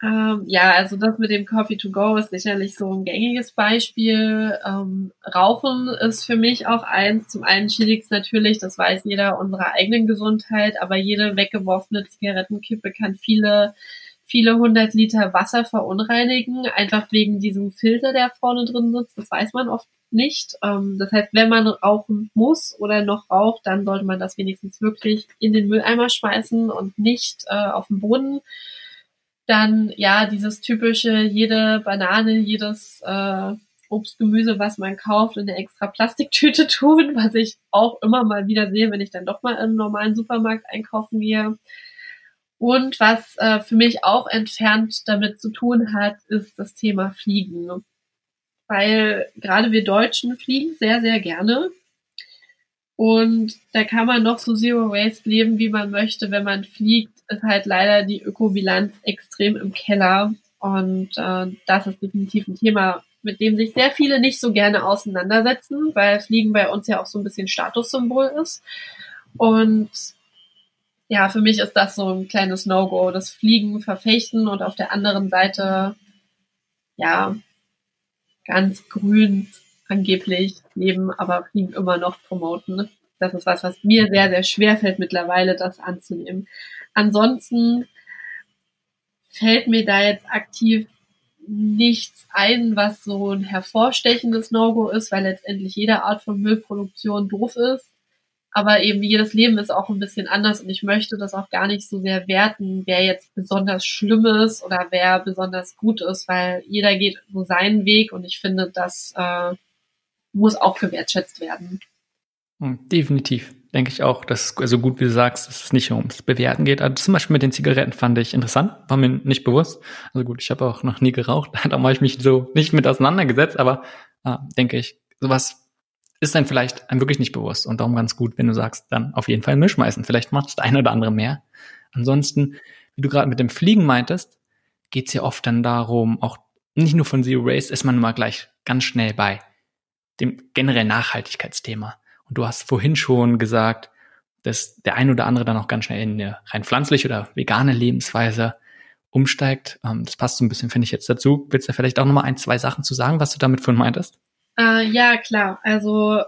Ähm, ja, also das mit dem Coffee to go ist sicherlich so ein gängiges Beispiel. Ähm, Rauchen ist für mich auch eins. Zum einen schädigt es natürlich, das weiß jeder, unserer eigenen Gesundheit, aber jede weggeworfene Zigarettenkippe kann viele, viele hundert Liter Wasser verunreinigen, einfach wegen diesem Filter, der vorne drin sitzt. Das weiß man oft nicht. Ähm, das heißt, wenn man rauchen muss oder noch raucht, dann sollte man das wenigstens wirklich in den Mülleimer schmeißen und nicht äh, auf den Boden dann ja dieses typische, jede Banane, jedes äh, Obst, Gemüse, was man kauft, in eine extra Plastiktüte tun, was ich auch immer mal wieder sehe, wenn ich dann doch mal im normalen Supermarkt einkaufen gehe. Und was äh, für mich auch entfernt damit zu tun hat, ist das Thema Fliegen. Weil gerade wir Deutschen fliegen sehr, sehr gerne. Und da kann man noch so Zero Waste leben, wie man möchte. Wenn man fliegt, ist halt leider die Ökobilanz extrem im Keller. Und äh, das ist definitiv ein Thema, mit dem sich sehr viele nicht so gerne auseinandersetzen, weil Fliegen bei uns ja auch so ein bisschen Statussymbol ist. Und ja, für mich ist das so ein kleines No-Go, das Fliegen verfechten und auf der anderen Seite, ja, ganz grün angeblich leben, aber Fliegen immer noch promoten. Das ist was, was mir sehr, sehr schwer fällt mittlerweile, das anzunehmen. Ansonsten fällt mir da jetzt aktiv nichts ein, was so ein hervorstechendes No-Go ist, weil letztendlich jede Art von Müllproduktion doof ist. Aber eben jedes Leben ist auch ein bisschen anders und ich möchte das auch gar nicht so sehr werten, wer jetzt besonders schlimm ist oder wer besonders gut ist, weil jeder geht so seinen Weg und ich finde, das äh, muss auch gewertschätzt werden. Hm, definitiv, denke ich auch, dass also gut, wie du sagst, dass es nicht ums Bewerten geht. Also zum Beispiel mit den Zigaretten fand ich interessant, war mir nicht bewusst. Also gut, ich habe auch noch nie geraucht, da habe ich mich so nicht mit auseinandergesetzt, aber äh, denke ich, sowas ist dann vielleicht einem wirklich nicht bewusst und darum ganz gut, wenn du sagst, dann auf jeden Fall Müll schmeißen. Vielleicht macht es der eine oder andere mehr. Ansonsten, wie du gerade mit dem Fliegen meintest, geht es ja oft dann darum, auch nicht nur von Zero Waste ist man immer gleich ganz schnell bei dem generell Nachhaltigkeitsthema. Und du hast vorhin schon gesagt, dass der ein oder andere dann auch ganz schnell in eine rein pflanzliche oder vegane Lebensweise umsteigt. Ähm, das passt so ein bisschen, finde ich jetzt dazu. Willst du vielleicht auch nochmal ein, zwei Sachen zu sagen, was du damit vorhin meintest? Äh, ja, klar. Also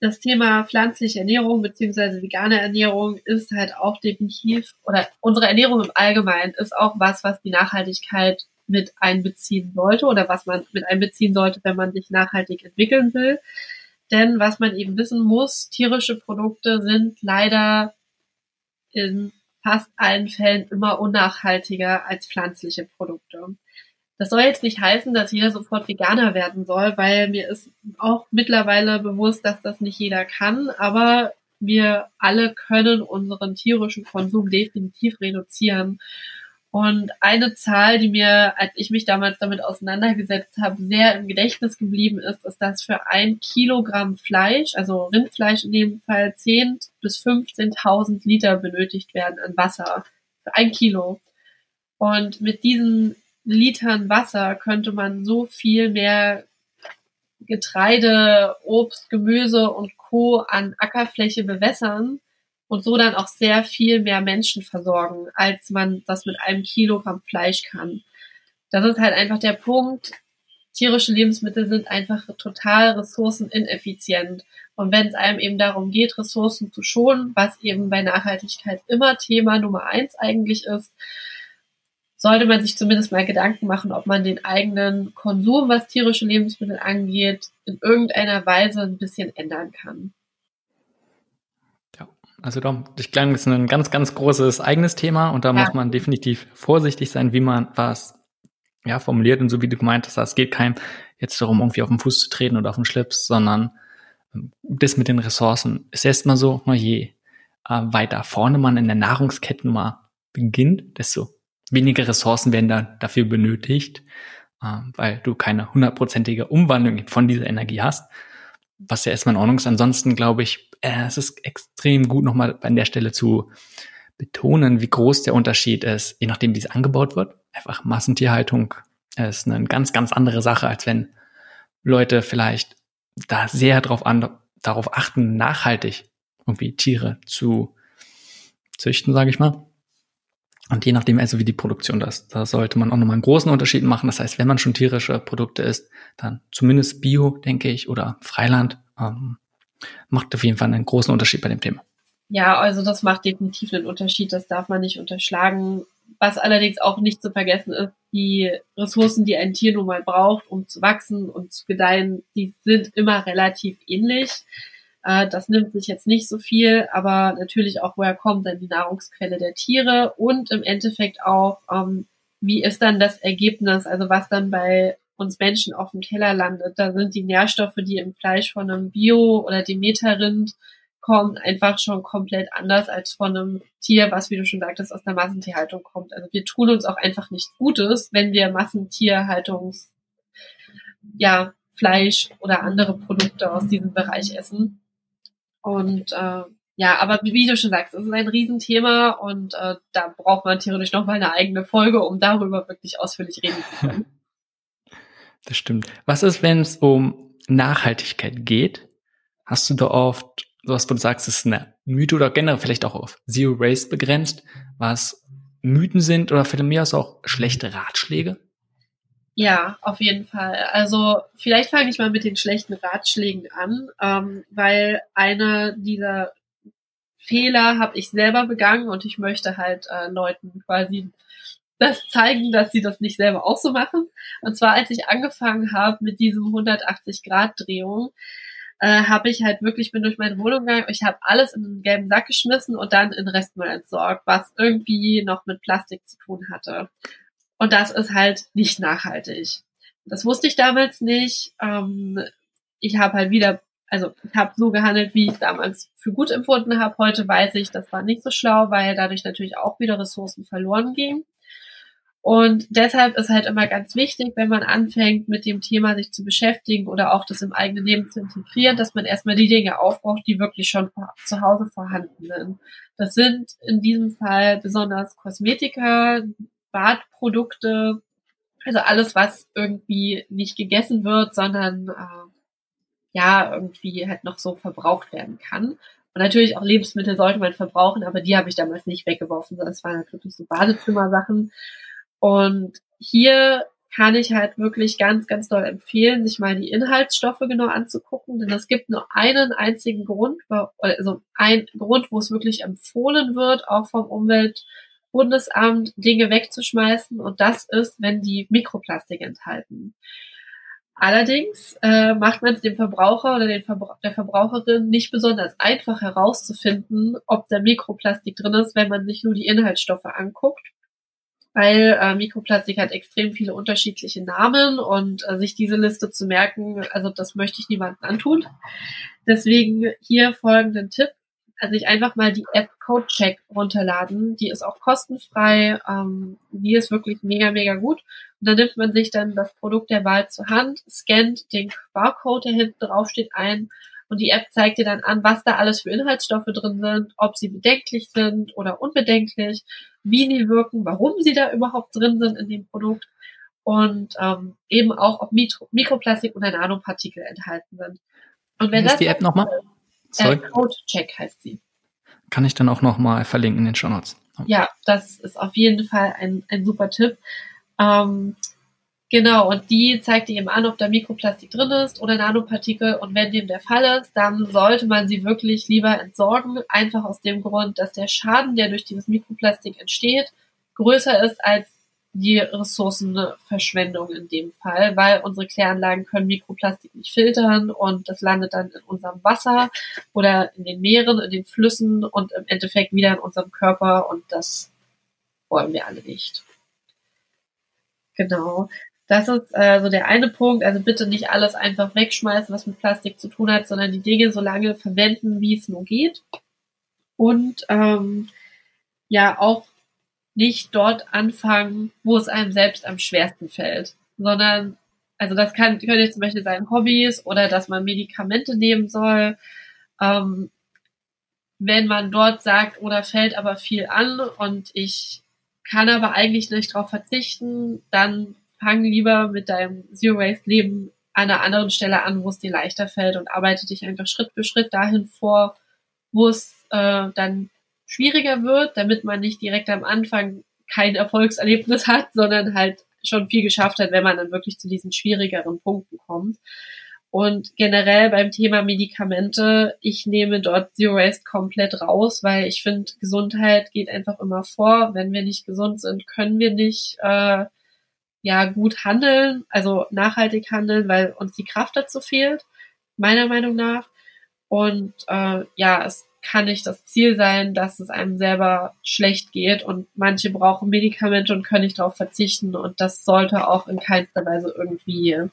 das Thema pflanzliche Ernährung beziehungsweise vegane Ernährung ist halt auch definitiv, oder unsere Ernährung im Allgemeinen ist auch was, was die Nachhaltigkeit mit einbeziehen sollte oder was man mit einbeziehen sollte, wenn man sich nachhaltig entwickeln will. Denn was man eben wissen muss, tierische Produkte sind leider in fast allen Fällen immer unnachhaltiger als pflanzliche Produkte. Das soll jetzt nicht heißen, dass jeder sofort Veganer werden soll, weil mir ist auch mittlerweile bewusst, dass das nicht jeder kann, aber wir alle können unseren tierischen Konsum definitiv reduzieren. Und eine Zahl, die mir, als ich mich damals damit auseinandergesetzt habe, sehr im Gedächtnis geblieben ist, ist, dass für ein Kilogramm Fleisch, also Rindfleisch in dem Fall, 10 bis 15.000 Liter benötigt werden an Wasser. Für ein Kilo. Und mit diesen Litern Wasser könnte man so viel mehr Getreide, Obst, Gemüse und Co. an Ackerfläche bewässern und so dann auch sehr viel mehr Menschen versorgen, als man das mit einem Kilogramm Fleisch kann. Das ist halt einfach der Punkt. Tierische Lebensmittel sind einfach total ressourcenineffizient. Und wenn es einem eben darum geht, Ressourcen zu schonen, was eben bei Nachhaltigkeit immer Thema Nummer eins eigentlich ist, sollte man sich zumindest mal Gedanken machen, ob man den eigenen Konsum, was tierische Lebensmittel angeht, in irgendeiner Weise ein bisschen ändern kann. Also doch, ich glaube, das ist ein ganz, ganz großes eigenes Thema und da ja. muss man definitiv vorsichtig sein, wie man was ja, formuliert und so wie du gemeint hast, es geht keinem jetzt darum, irgendwie auf den Fuß zu treten oder auf den Schlips, sondern ähm, das mit den Ressourcen ist erstmal so, na je äh, weiter vorne man in der Nahrungskette mal beginnt, desto weniger Ressourcen werden da dafür benötigt, äh, weil du keine hundertprozentige Umwandlung von dieser Energie hast was ja erstmal in Ordnung ist. Ansonsten glaube ich, äh, es ist extrem gut nochmal an der Stelle zu betonen, wie groß der Unterschied ist, je nachdem, wie es angebaut wird. Einfach Massentierhaltung ist eine ganz, ganz andere Sache, als wenn Leute vielleicht da sehr drauf an, darauf achten, nachhaltig irgendwie Tiere zu züchten, sage ich mal. Und je nachdem also wie die Produktion das, da sollte man auch nochmal einen großen Unterschied machen. Das heißt, wenn man schon tierische Produkte isst, dann zumindest Bio, denke ich, oder Freiland, ähm, macht auf jeden Fall einen großen Unterschied bei dem Thema. Ja, also das macht definitiv einen Unterschied, das darf man nicht unterschlagen. Was allerdings auch nicht zu vergessen ist, die Ressourcen, die ein Tier nun mal braucht, um zu wachsen und zu gedeihen, die sind immer relativ ähnlich. Äh, das nimmt sich jetzt nicht so viel, aber natürlich auch, woher kommt dann die Nahrungsquelle der Tiere und im Endeffekt auch, ähm, wie ist dann das Ergebnis, also was dann bei uns Menschen auf dem Teller landet. Da sind die Nährstoffe, die im Fleisch von einem Bio- oder Demeter-Rind kommen, einfach schon komplett anders als von einem Tier, was, wie du schon sagtest, aus der Massentierhaltung kommt. Also wir tun uns auch einfach nichts Gutes, wenn wir Massentierhaltungs, ja, Fleisch oder andere Produkte aus diesem Bereich essen. Und äh, ja, aber wie du schon sagst, es ist ein Riesenthema und äh, da braucht man theoretisch noch mal eine eigene Folge, um darüber wirklich ausführlich reden zu können. Das stimmt. Was ist, wenn es um Nachhaltigkeit geht? Hast du da oft sowas, wo du sagst, es ist eine Mythe oder generell vielleicht auch auf Zero Waste begrenzt, was Mythen sind oder für mich aus auch schlechte Ratschläge? Ja, auf jeden Fall. Also vielleicht fange ich mal mit den schlechten Ratschlägen an, ähm, weil einer dieser Fehler habe ich selber begangen und ich möchte halt äh, Leuten quasi das zeigen, dass sie das nicht selber auch so machen. Und zwar als ich angefangen habe mit diesem 180 Grad Drehung, äh, habe ich halt wirklich bin durch meine Wohnung gegangen. Ich habe alles in einen gelben Sack geschmissen und dann in Restmüll entsorgt, was irgendwie noch mit Plastik zu tun hatte. Und das ist halt nicht nachhaltig. Das wusste ich damals nicht. Ähm, ich habe halt wieder, also ich habe so gehandelt, wie ich damals für gut empfunden habe. Heute weiß ich, das war nicht so schlau, weil dadurch natürlich auch wieder Ressourcen verloren gingen. Und deshalb ist halt immer ganz wichtig, wenn man anfängt, mit dem Thema sich zu beschäftigen oder auch das im eigenen Leben zu integrieren, dass man erstmal die Dinge aufbraucht, die wirklich schon zu Hause vorhanden sind. Das sind in diesem Fall besonders Kosmetika, Badprodukte, also alles, was irgendwie nicht gegessen wird, sondern äh, ja, irgendwie halt noch so verbraucht werden kann. Und natürlich auch Lebensmittel sollte man verbrauchen, aber die habe ich damals nicht weggeworfen, sondern es waren halt wirklich so Badezimmersachen. Und hier kann ich halt wirklich ganz, ganz doll empfehlen, sich mal die Inhaltsstoffe genau anzugucken, denn es gibt nur einen einzigen Grund, also ein Grund, wo es wirklich empfohlen wird, auch vom Umwelt Bundesamt Dinge wegzuschmeißen und das ist, wenn die Mikroplastik enthalten. Allerdings äh, macht man es dem Verbraucher oder Verbra der Verbraucherin nicht besonders einfach herauszufinden, ob da Mikroplastik drin ist, wenn man sich nur die Inhaltsstoffe anguckt. Weil äh, Mikroplastik hat extrem viele unterschiedliche Namen und äh, sich diese Liste zu merken, also das möchte ich niemandem antun. Deswegen hier folgenden Tipp. Also ich einfach mal die App CodeCheck runterladen. Die ist auch kostenfrei. Ähm, die ist wirklich mega, mega gut. Und dann nimmt man sich dann das Produkt der Wahl zur Hand, scannt den Barcode, der hinten drauf steht, ein und die App zeigt dir dann an, was da alles für Inhaltsstoffe drin sind, ob sie bedenklich sind oder unbedenklich, wie sie wirken, warum sie da überhaupt drin sind in dem Produkt und ähm, eben auch, ob Mikro Mikroplastik oder Nanopartikel enthalten sind. Und wenn Wie das die App nochmal? Äh, Code-Check heißt sie. Kann ich dann auch nochmal verlinken in den Show Notes. Ja, das ist auf jeden Fall ein, ein super Tipp. Ähm, Genau, und die zeigt eben an, ob da Mikroplastik drin ist oder Nanopartikel. Und wenn dem der Fall ist, dann sollte man sie wirklich lieber entsorgen. Einfach aus dem Grund, dass der Schaden, der durch dieses Mikroplastik entsteht, größer ist als die Ressourcenverschwendung in dem Fall, weil unsere Kläranlagen können Mikroplastik nicht filtern und das landet dann in unserem Wasser oder in den Meeren, in den Flüssen und im Endeffekt wieder in unserem Körper und das wollen wir alle nicht. Genau. Das ist äh, so der eine Punkt. Also bitte nicht alles einfach wegschmeißen, was mit Plastik zu tun hat, sondern die Dinge so lange verwenden, wie es nur geht. Und ähm, ja, auch nicht dort anfangen, wo es einem selbst am schwersten fällt, sondern, also das kann, könnte zum Beispiel sein Hobbys oder dass man Medikamente nehmen soll. Ähm, wenn man dort sagt, oder fällt aber viel an und ich kann aber eigentlich nicht darauf verzichten, dann fang lieber mit deinem Zero Waste Leben an einer anderen Stelle an, wo es dir leichter fällt und arbeite dich einfach Schritt für Schritt dahin vor, wo es äh, dann schwieriger wird, damit man nicht direkt am Anfang kein Erfolgserlebnis hat, sondern halt schon viel geschafft hat, wenn man dann wirklich zu diesen schwierigeren Punkten kommt. Und generell beim Thema Medikamente, ich nehme dort Zero Waste komplett raus, weil ich finde, Gesundheit geht einfach immer vor. Wenn wir nicht gesund sind, können wir nicht äh, ja gut handeln, also nachhaltig handeln, weil uns die Kraft dazu fehlt, meiner Meinung nach. Und äh, ja, es kann nicht das Ziel sein, dass es einem selber schlecht geht und manche brauchen Medikamente und können nicht darauf verzichten und das sollte auch in keinster Weise irgendwie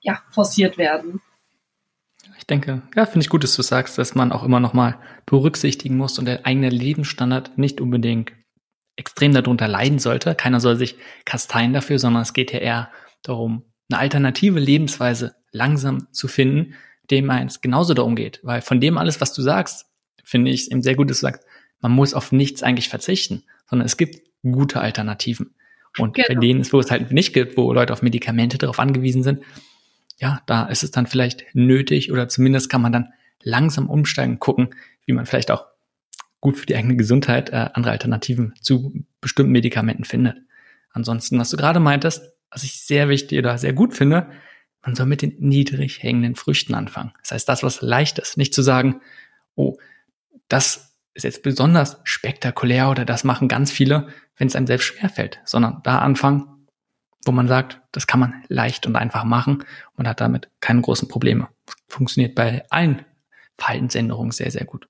ja, forciert werden. Ich denke, ja, finde ich gut, dass du sagst, dass man auch immer noch mal berücksichtigen muss und der eigene Lebensstandard nicht unbedingt extrem darunter leiden sollte. Keiner soll sich kasteien dafür, sondern es geht ja eher darum, eine alternative Lebensweise langsam zu finden, dem eins genauso darum geht. Weil von dem alles, was du sagst, finde ich eben sehr gut, dass du sagst, man muss auf nichts eigentlich verzichten, sondern es gibt gute Alternativen. Und genau. bei denen, wo es halt nicht gibt, wo Leute auf Medikamente darauf angewiesen sind, ja, da ist es dann vielleicht nötig oder zumindest kann man dann langsam umsteigen, gucken, wie man vielleicht auch gut für die eigene Gesundheit äh, andere Alternativen zu bestimmten Medikamenten findet. Ansonsten, was du gerade meintest, was ich sehr wichtig oder sehr gut finde, man soll mit den niedrig hängenden Früchten anfangen. Das heißt, das, was leicht ist. Nicht zu sagen, oh, das ist jetzt besonders spektakulär oder das machen ganz viele, wenn es einem selbst schwerfällt, sondern da anfangen, wo man sagt, das kann man leicht und einfach machen und hat damit keine großen Probleme. Funktioniert bei allen Verhaltensänderungen sehr, sehr gut.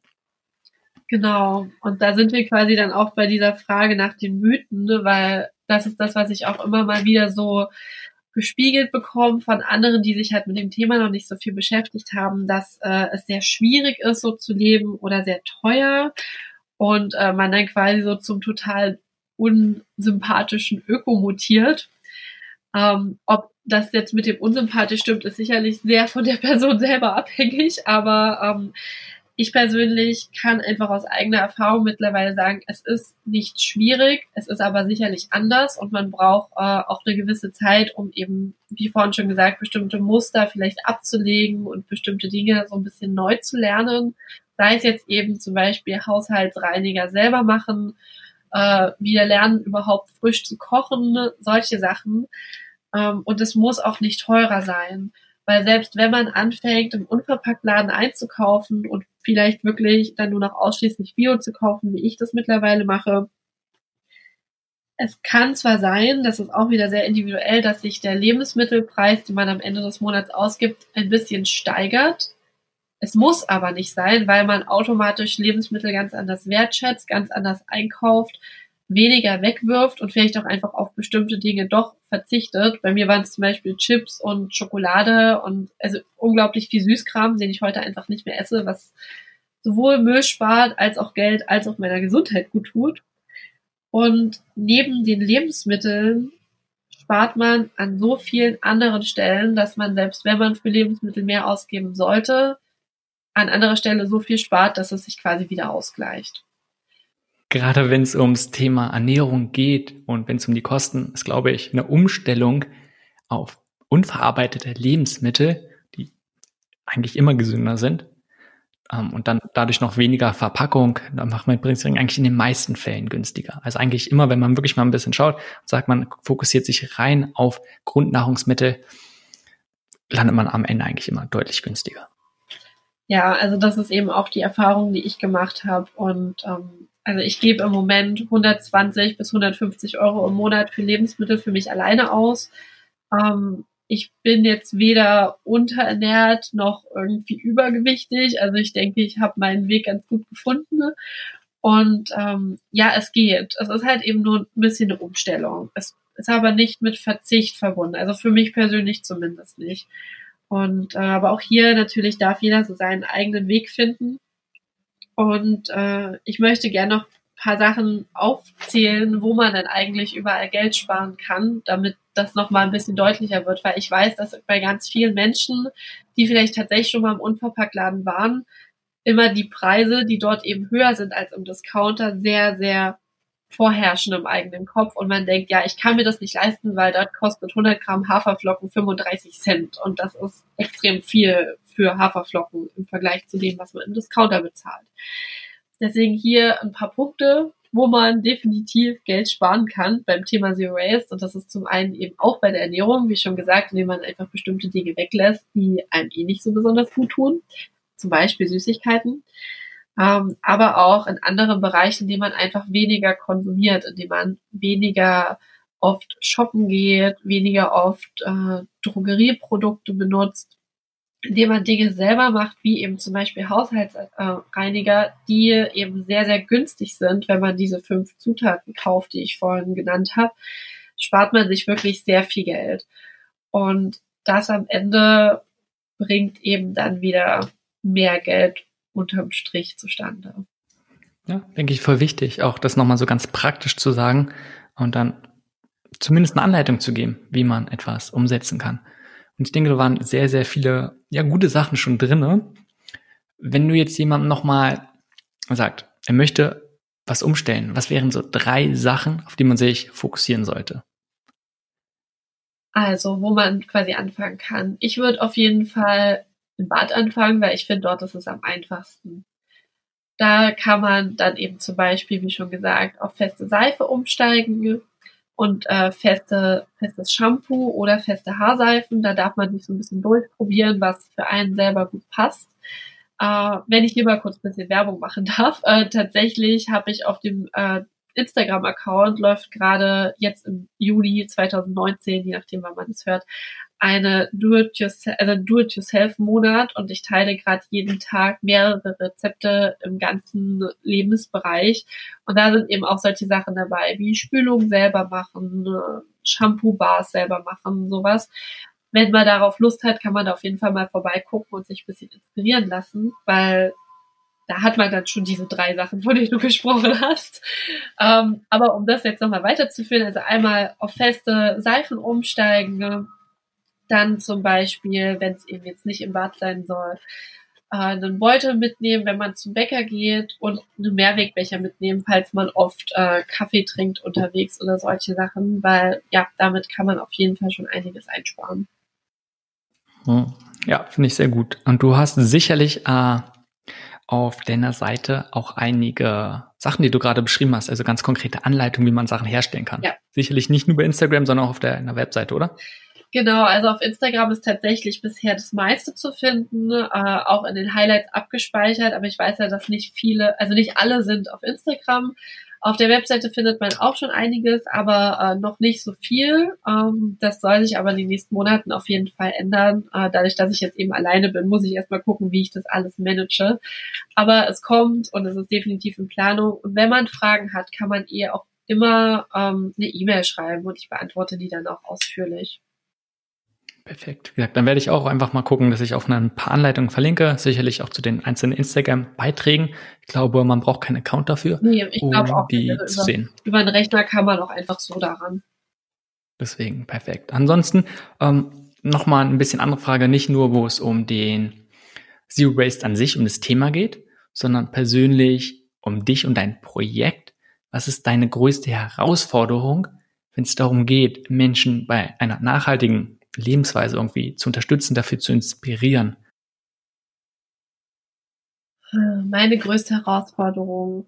Genau. Und da sind wir quasi dann auch bei dieser Frage nach den Mythen, ne? weil das ist das, was ich auch immer mal wieder so gespiegelt bekomme von anderen, die sich halt mit dem Thema noch nicht so viel beschäftigt haben, dass äh, es sehr schwierig ist, so zu leben oder sehr teuer und äh, man dann quasi so zum total unsympathischen Öko mutiert. Ähm, ob das jetzt mit dem unsympathisch stimmt, ist sicherlich sehr von der Person selber abhängig, aber ähm, ich persönlich kann einfach aus eigener Erfahrung mittlerweile sagen, es ist nicht schwierig, es ist aber sicherlich anders und man braucht äh, auch eine gewisse Zeit, um eben, wie vorhin schon gesagt, bestimmte Muster vielleicht abzulegen und bestimmte Dinge so ein bisschen neu zu lernen. Sei es jetzt eben zum Beispiel Haushaltsreiniger selber machen, äh, wieder lernen, überhaupt frisch zu kochen, solche Sachen. Ähm, und es muss auch nicht teurer sein. Weil selbst wenn man anfängt, im Unverpacktladen einzukaufen und vielleicht wirklich dann nur noch ausschließlich Bio zu kaufen, wie ich das mittlerweile mache, es kann zwar sein, das ist auch wieder sehr individuell, dass sich der Lebensmittelpreis, den man am Ende des Monats ausgibt, ein bisschen steigert. Es muss aber nicht sein, weil man automatisch Lebensmittel ganz anders wertschätzt, ganz anders einkauft, weniger wegwirft und vielleicht auch einfach auf bestimmte Dinge doch verzichtet. Bei mir waren es zum Beispiel Chips und Schokolade und also unglaublich viel Süßkram, den ich heute einfach nicht mehr esse, was sowohl Müll spart, als auch Geld, als auch meiner Gesundheit gut tut. Und neben den Lebensmitteln spart man an so vielen anderen Stellen, dass man selbst wenn man für Lebensmittel mehr ausgeben sollte, an anderer Stelle so viel spart, dass es sich quasi wieder ausgleicht. Gerade wenn es ums Thema Ernährung geht und wenn es um die Kosten ist, glaube ich, eine Umstellung auf unverarbeitete Lebensmittel, die eigentlich immer gesünder sind, ähm, und dann dadurch noch weniger Verpackung, dann macht man Bringstring eigentlich in den meisten Fällen günstiger. Also eigentlich immer, wenn man wirklich mal ein bisschen schaut, sagt man, fokussiert sich rein auf Grundnahrungsmittel, landet man am Ende eigentlich immer deutlich günstiger. Ja, also das ist eben auch die Erfahrung, die ich gemacht habe. Und ähm, also ich gebe im Moment 120 bis 150 Euro im Monat für Lebensmittel für mich alleine aus. Ähm, ich bin jetzt weder unterernährt noch irgendwie übergewichtig. Also ich denke, ich habe meinen Weg ganz gut gefunden. Und ähm, ja, es geht. Es ist halt eben nur ein bisschen eine Umstellung. Es ist aber nicht mit Verzicht verbunden. Also für mich persönlich zumindest nicht. Und äh, aber auch hier natürlich darf jeder so seinen eigenen Weg finden. Und äh, ich möchte gerne noch paar Sachen aufzählen, wo man dann eigentlich überall Geld sparen kann, damit das nochmal ein bisschen deutlicher wird, weil ich weiß, dass bei ganz vielen Menschen, die vielleicht tatsächlich schon mal im Unverpacktladen waren, immer die Preise, die dort eben höher sind als im Discounter, sehr, sehr vorherrschen im eigenen Kopf und man denkt, ja, ich kann mir das nicht leisten, weil das kostet 100 Gramm Haferflocken 35 Cent und das ist extrem viel für Haferflocken im Vergleich zu dem, was man im Discounter bezahlt. Deswegen hier ein paar Punkte, wo man definitiv Geld sparen kann beim Thema Zero Waste. Und das ist zum einen eben auch bei der Ernährung, wie schon gesagt, indem man einfach bestimmte Dinge weglässt, die einem eh nicht so besonders gut tun. Zum Beispiel Süßigkeiten. Ähm, aber auch in anderen Bereichen, indem man einfach weniger konsumiert, indem man weniger oft shoppen geht, weniger oft äh, Drogerieprodukte benutzt indem man Dinge selber macht, wie eben zum Beispiel Haushaltsreiniger, die eben sehr, sehr günstig sind, wenn man diese fünf Zutaten kauft, die ich vorhin genannt habe, spart man sich wirklich sehr viel Geld. Und das am Ende bringt eben dann wieder mehr Geld unterm Strich zustande. Ja, denke ich voll wichtig, auch das nochmal so ganz praktisch zu sagen und dann zumindest eine Anleitung zu geben, wie man etwas umsetzen kann. Und ich denke, da waren sehr, sehr viele, ja, gute Sachen schon drinne. Wenn du jetzt jemandem nochmal sagt, er möchte was umstellen, was wären so drei Sachen, auf die man sich fokussieren sollte? Also, wo man quasi anfangen kann. Ich würde auf jeden Fall im Bad anfangen, weil ich finde, dort ist es am einfachsten. Da kann man dann eben zum Beispiel, wie schon gesagt, auf feste Seife umsteigen und äh, feste, festes Shampoo oder feste Haarseifen. Da darf man sich so ein bisschen durchprobieren, was für einen selber gut passt. Äh, wenn ich hier mal kurz ein bisschen Werbung machen darf, äh, tatsächlich habe ich auf dem äh, Instagram-Account läuft gerade jetzt im Juli 2019, je nachdem, wann man es hört, eine Do-it-yourself, also Do-it-yourself-Monat und ich teile gerade jeden Tag mehrere Rezepte im ganzen Lebensbereich. Und da sind eben auch solche Sachen dabei, wie Spülung selber machen, Shampoo-Bars selber machen, sowas. Wenn man darauf Lust hat, kann man da auf jeden Fall mal vorbeigucken und sich ein bisschen inspirieren lassen, weil da hat man dann schon diese drei Sachen, von denen du gesprochen hast. Ähm, aber um das jetzt nochmal weiterzuführen, also einmal auf feste Seifen umsteigen? Dann zum Beispiel, wenn es eben jetzt nicht im Bad sein soll, äh, einen Beutel mitnehmen, wenn man zum Bäcker geht und einen Mehrwegbecher mitnehmen, falls man oft äh, Kaffee trinkt unterwegs oder solche Sachen, weil ja, damit kann man auf jeden Fall schon einiges einsparen. Hm. Ja, finde ich sehr gut. Und du hast sicherlich äh, auf deiner Seite auch einige Sachen, die du gerade beschrieben hast, also ganz konkrete Anleitungen, wie man Sachen herstellen kann. Ja. Sicherlich nicht nur bei Instagram, sondern auch auf der Webseite, oder? Genau, also auf Instagram ist tatsächlich bisher das meiste zu finden, äh, auch in den Highlights abgespeichert, aber ich weiß ja, dass nicht viele, also nicht alle sind auf Instagram. Auf der Webseite findet man auch schon einiges, aber äh, noch nicht so viel. Ähm, das soll sich aber in den nächsten Monaten auf jeden Fall ändern. Äh, dadurch, dass ich jetzt eben alleine bin, muss ich erstmal gucken, wie ich das alles manage. Aber es kommt und es ist definitiv in Planung. Und wenn man Fragen hat, kann man eh auch immer ähm, eine E-Mail schreiben und ich beantworte die dann auch ausführlich. Perfekt. Wie gesagt, dann werde ich auch einfach mal gucken, dass ich auf ein paar Anleitungen verlinke, sicherlich auch zu den einzelnen Instagram-Beiträgen. Ich glaube, man braucht keinen Account dafür, nee, ich um auch, die über, zu sehen. Über einen Rechner kann man auch einfach so daran. Deswegen, perfekt. Ansonsten ähm, nochmal ein bisschen andere Frage, nicht nur, wo es um den Zero Waste an sich, um das Thema geht, sondern persönlich um dich und dein Projekt. Was ist deine größte Herausforderung, wenn es darum geht, Menschen bei einer nachhaltigen Lebensweise irgendwie zu unterstützen, dafür zu inspirieren? Meine größte Herausforderung,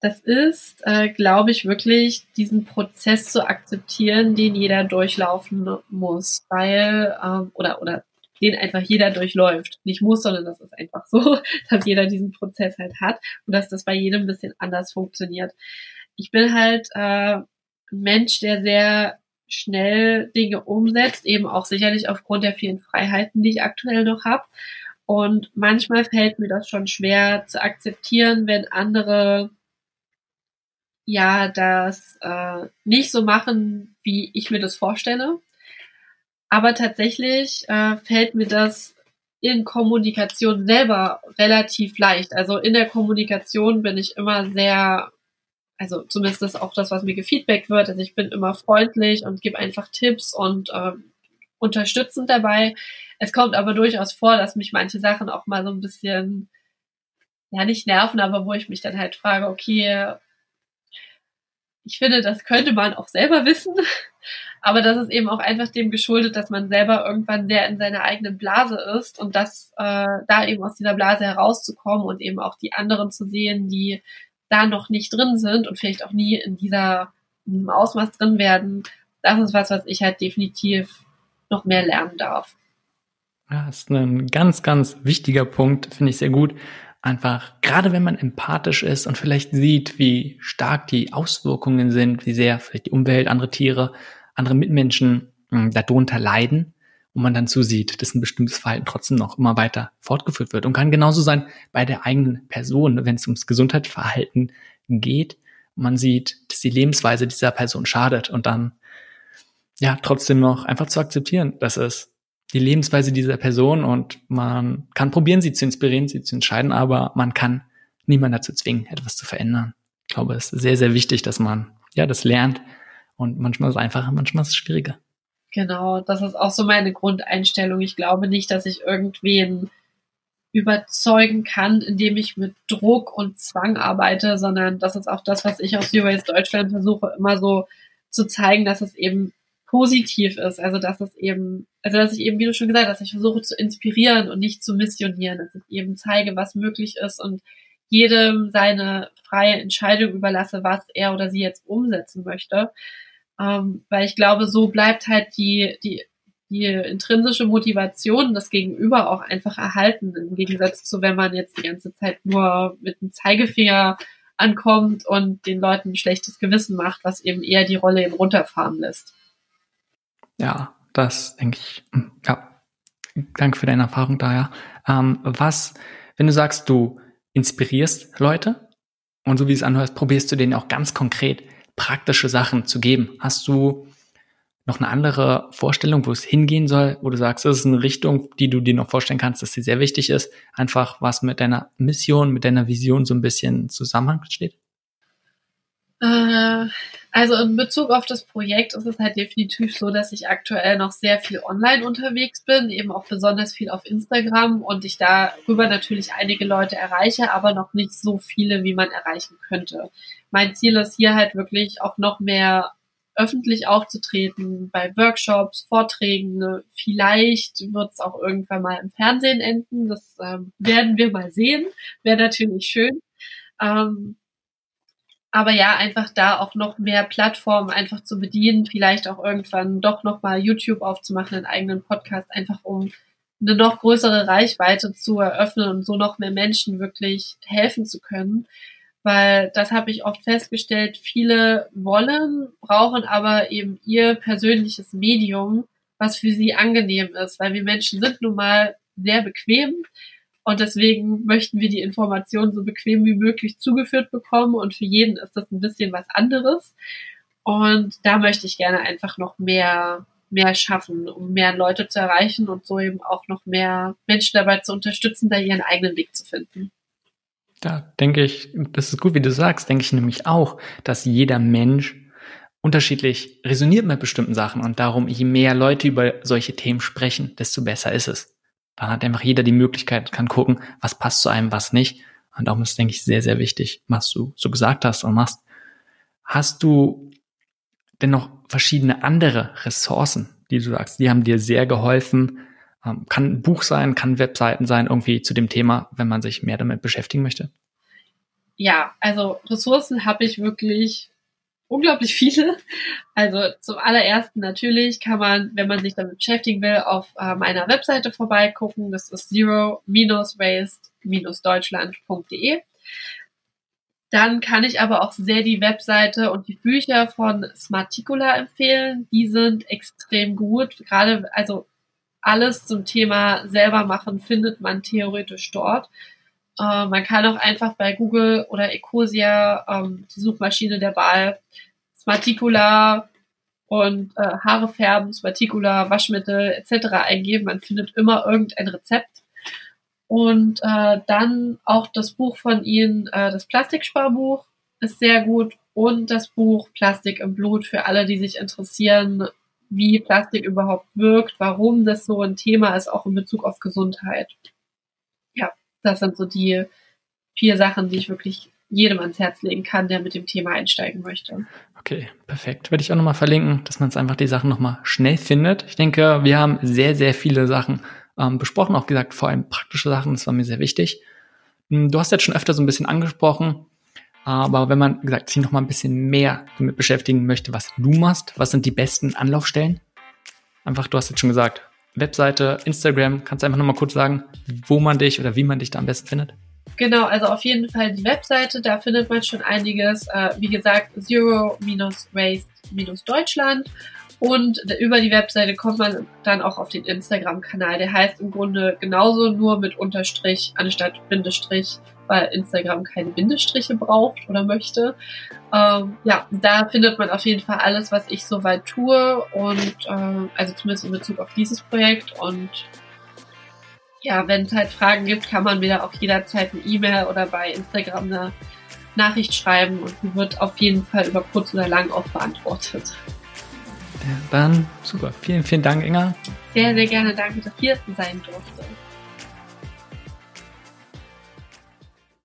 das ist, äh, glaube ich, wirklich diesen Prozess zu akzeptieren, den jeder durchlaufen muss, weil ähm, oder oder den einfach jeder durchläuft. Nicht muss, sondern das ist einfach so, dass jeder diesen Prozess halt hat und dass das bei jedem ein bisschen anders funktioniert. Ich bin halt äh, ein Mensch, der sehr schnell Dinge umsetzt, eben auch sicherlich aufgrund der vielen Freiheiten, die ich aktuell noch habe. Und manchmal fällt mir das schon schwer zu akzeptieren, wenn andere ja das äh, nicht so machen, wie ich mir das vorstelle. Aber tatsächlich äh, fällt mir das in Kommunikation selber relativ leicht. Also in der Kommunikation bin ich immer sehr also zumindest ist auch das, was mir gefeedbackt wird. Also ich bin immer freundlich und gebe einfach Tipps und ähm, unterstützend dabei. Es kommt aber durchaus vor, dass mich manche Sachen auch mal so ein bisschen, ja, nicht nerven, aber wo ich mich dann halt frage, okay, ich finde, das könnte man auch selber wissen. Aber das ist eben auch einfach dem geschuldet, dass man selber irgendwann sehr in seiner eigenen Blase ist und das äh, da eben aus dieser Blase herauszukommen und eben auch die anderen zu sehen, die da noch nicht drin sind und vielleicht auch nie in dieser in diesem Ausmaß drin werden, das ist was, was ich halt definitiv noch mehr lernen darf. Ja, das ist ein ganz, ganz wichtiger Punkt, finde ich sehr gut. Einfach, gerade wenn man empathisch ist und vielleicht sieht, wie stark die Auswirkungen sind, wie sehr vielleicht die Umwelt, andere Tiere, andere Mitmenschen hm, darunter leiden, und man dann zusieht, dass ein bestimmtes Verhalten trotzdem noch immer weiter fortgeführt wird und kann genauso sein bei der eigenen Person, wenn es ums Gesundheitsverhalten geht. Man sieht, dass die Lebensweise dieser Person schadet und dann ja trotzdem noch einfach zu akzeptieren, dass es die Lebensweise dieser Person und man kann probieren, sie zu inspirieren, sie zu entscheiden, aber man kann niemanden dazu zwingen, etwas zu verändern. Ich glaube, es ist sehr, sehr wichtig, dass man ja das lernt und manchmal ist es einfacher, manchmal ist es schwieriger. Genau, das ist auch so meine Grundeinstellung. Ich glaube nicht, dass ich irgendwen überzeugen kann, indem ich mit Druck und Zwang arbeite, sondern das ist auch das, was ich aus UAS Deutschland versuche, immer so zu zeigen, dass es eben positiv ist. Also dass es eben, also dass ich eben, wie du schon gesagt hast, ich versuche zu inspirieren und nicht zu missionieren, dass ich eben zeige, was möglich ist und jedem seine freie Entscheidung überlasse, was er oder sie jetzt umsetzen möchte. Ähm, weil ich glaube, so bleibt halt die, die, die intrinsische Motivation das Gegenüber auch einfach erhalten, im Gegensatz zu, wenn man jetzt die ganze Zeit nur mit dem Zeigefinger ankommt und den Leuten ein schlechtes Gewissen macht, was eben eher die Rolle eben runterfahren lässt. Ja, das denke ich. Ja, danke für deine Erfahrung daher. Ähm, was, wenn du sagst, du inspirierst Leute und so wie es anhörst, probierst du denen auch ganz konkret praktische Sachen zu geben. Hast du noch eine andere Vorstellung, wo es hingehen soll, wo du sagst, das ist eine Richtung, die du dir noch vorstellen kannst, dass sie sehr wichtig ist, einfach was mit deiner Mission, mit deiner Vision so ein bisschen Zusammenhang steht? Äh, also in Bezug auf das Projekt ist es halt definitiv so, dass ich aktuell noch sehr viel online unterwegs bin, eben auch besonders viel auf Instagram und ich darüber natürlich einige Leute erreiche, aber noch nicht so viele, wie man erreichen könnte mein Ziel ist hier halt wirklich auch noch mehr öffentlich aufzutreten bei Workshops, Vorträgen. Vielleicht wird es auch irgendwann mal im Fernsehen enden. Das ähm, werden wir mal sehen. Wäre natürlich schön. Ähm, aber ja, einfach da auch noch mehr Plattformen einfach zu bedienen, vielleicht auch irgendwann doch noch mal YouTube aufzumachen, einen eigenen Podcast, einfach um eine noch größere Reichweite zu eröffnen und so noch mehr Menschen wirklich helfen zu können. Weil das habe ich oft festgestellt, viele wollen, brauchen aber eben ihr persönliches Medium, was für sie angenehm ist, weil wir Menschen sind nun mal sehr bequem Und deswegen möchten wir die Informationen so bequem wie möglich zugeführt bekommen. Und für jeden ist das ein bisschen was anderes. Und da möchte ich gerne einfach noch mehr, mehr schaffen, um mehr Leute zu erreichen und so eben auch noch mehr Menschen dabei zu unterstützen, da ihren eigenen Weg zu finden. Da denke ich, das ist gut, wie du sagst, denke ich nämlich auch, dass jeder Mensch unterschiedlich resoniert mit bestimmten Sachen und darum, je mehr Leute über solche Themen sprechen, desto besser ist es. Dann hat einfach jeder die Möglichkeit, kann gucken, was passt zu einem, was nicht. Und darum ist, denke ich, sehr, sehr wichtig, was du so gesagt hast und machst. Hast du denn noch verschiedene andere Ressourcen, die du sagst, die haben dir sehr geholfen? Ähm, kann ein Buch sein, kann Webseiten sein, irgendwie zu dem Thema, wenn man sich mehr damit beschäftigen möchte? Ja, also Ressourcen habe ich wirklich unglaublich viele. Also zum allerersten natürlich kann man, wenn man sich damit beschäftigen will, auf äh, meiner Webseite vorbeigucken. Das ist zero-waste-deutschland.de. Dann kann ich aber auch sehr die Webseite und die Bücher von Smarticula empfehlen. Die sind extrem gut. Gerade, also alles zum Thema selber machen findet man theoretisch dort. Äh, man kann auch einfach bei Google oder Ecosia, ähm, die Suchmaschine der Wahl, Smarticula und äh, Haare färben, Smarticula, Waschmittel etc. eingeben. Man findet immer irgendein Rezept. Und äh, dann auch das Buch von ihnen, äh, das Plastiksparbuch, ist sehr gut. Und das Buch Plastik im Blut für alle, die sich interessieren, wie Plastik überhaupt wirkt, warum das so ein Thema ist, auch in Bezug auf Gesundheit. Ja, das sind so die vier Sachen, die ich wirklich jedem ans Herz legen kann, der mit dem Thema einsteigen möchte. Okay, perfekt. Werde ich auch nochmal verlinken, dass man es einfach die Sachen nochmal schnell findet. Ich denke, wir haben sehr, sehr viele Sachen ähm, besprochen, auch gesagt, vor allem praktische Sachen, das war mir sehr wichtig. Hm, du hast jetzt schon öfter so ein bisschen angesprochen, aber wenn man, gesagt, sich nochmal ein bisschen mehr damit beschäftigen möchte, was du machst, was sind die besten Anlaufstellen? Einfach, du hast jetzt schon gesagt, Webseite, Instagram, kannst du einfach nochmal kurz sagen, wo man dich oder wie man dich da am besten findet? Genau, also auf jeden Fall die Webseite, da findet man schon einiges. Äh, wie gesagt, Zero-Waste-Deutschland. Und über die Webseite kommt man dann auch auf den Instagram-Kanal. Der heißt im Grunde genauso nur mit Unterstrich anstatt Bindestrich, weil Instagram keine Bindestriche braucht oder möchte. Ähm, ja, da findet man auf jeden Fall alles, was ich soweit tue und äh, also zumindest in Bezug auf dieses Projekt und ja, wenn es halt Fragen gibt, kann man mir da auch jederzeit eine E-Mail oder bei Instagram eine Nachricht schreiben und die wird auf jeden Fall über kurz oder lang auch beantwortet. Ja, dann super. Vielen, vielen Dank, Inga. Sehr, sehr gerne. Danke, dass ich hier sein durfte.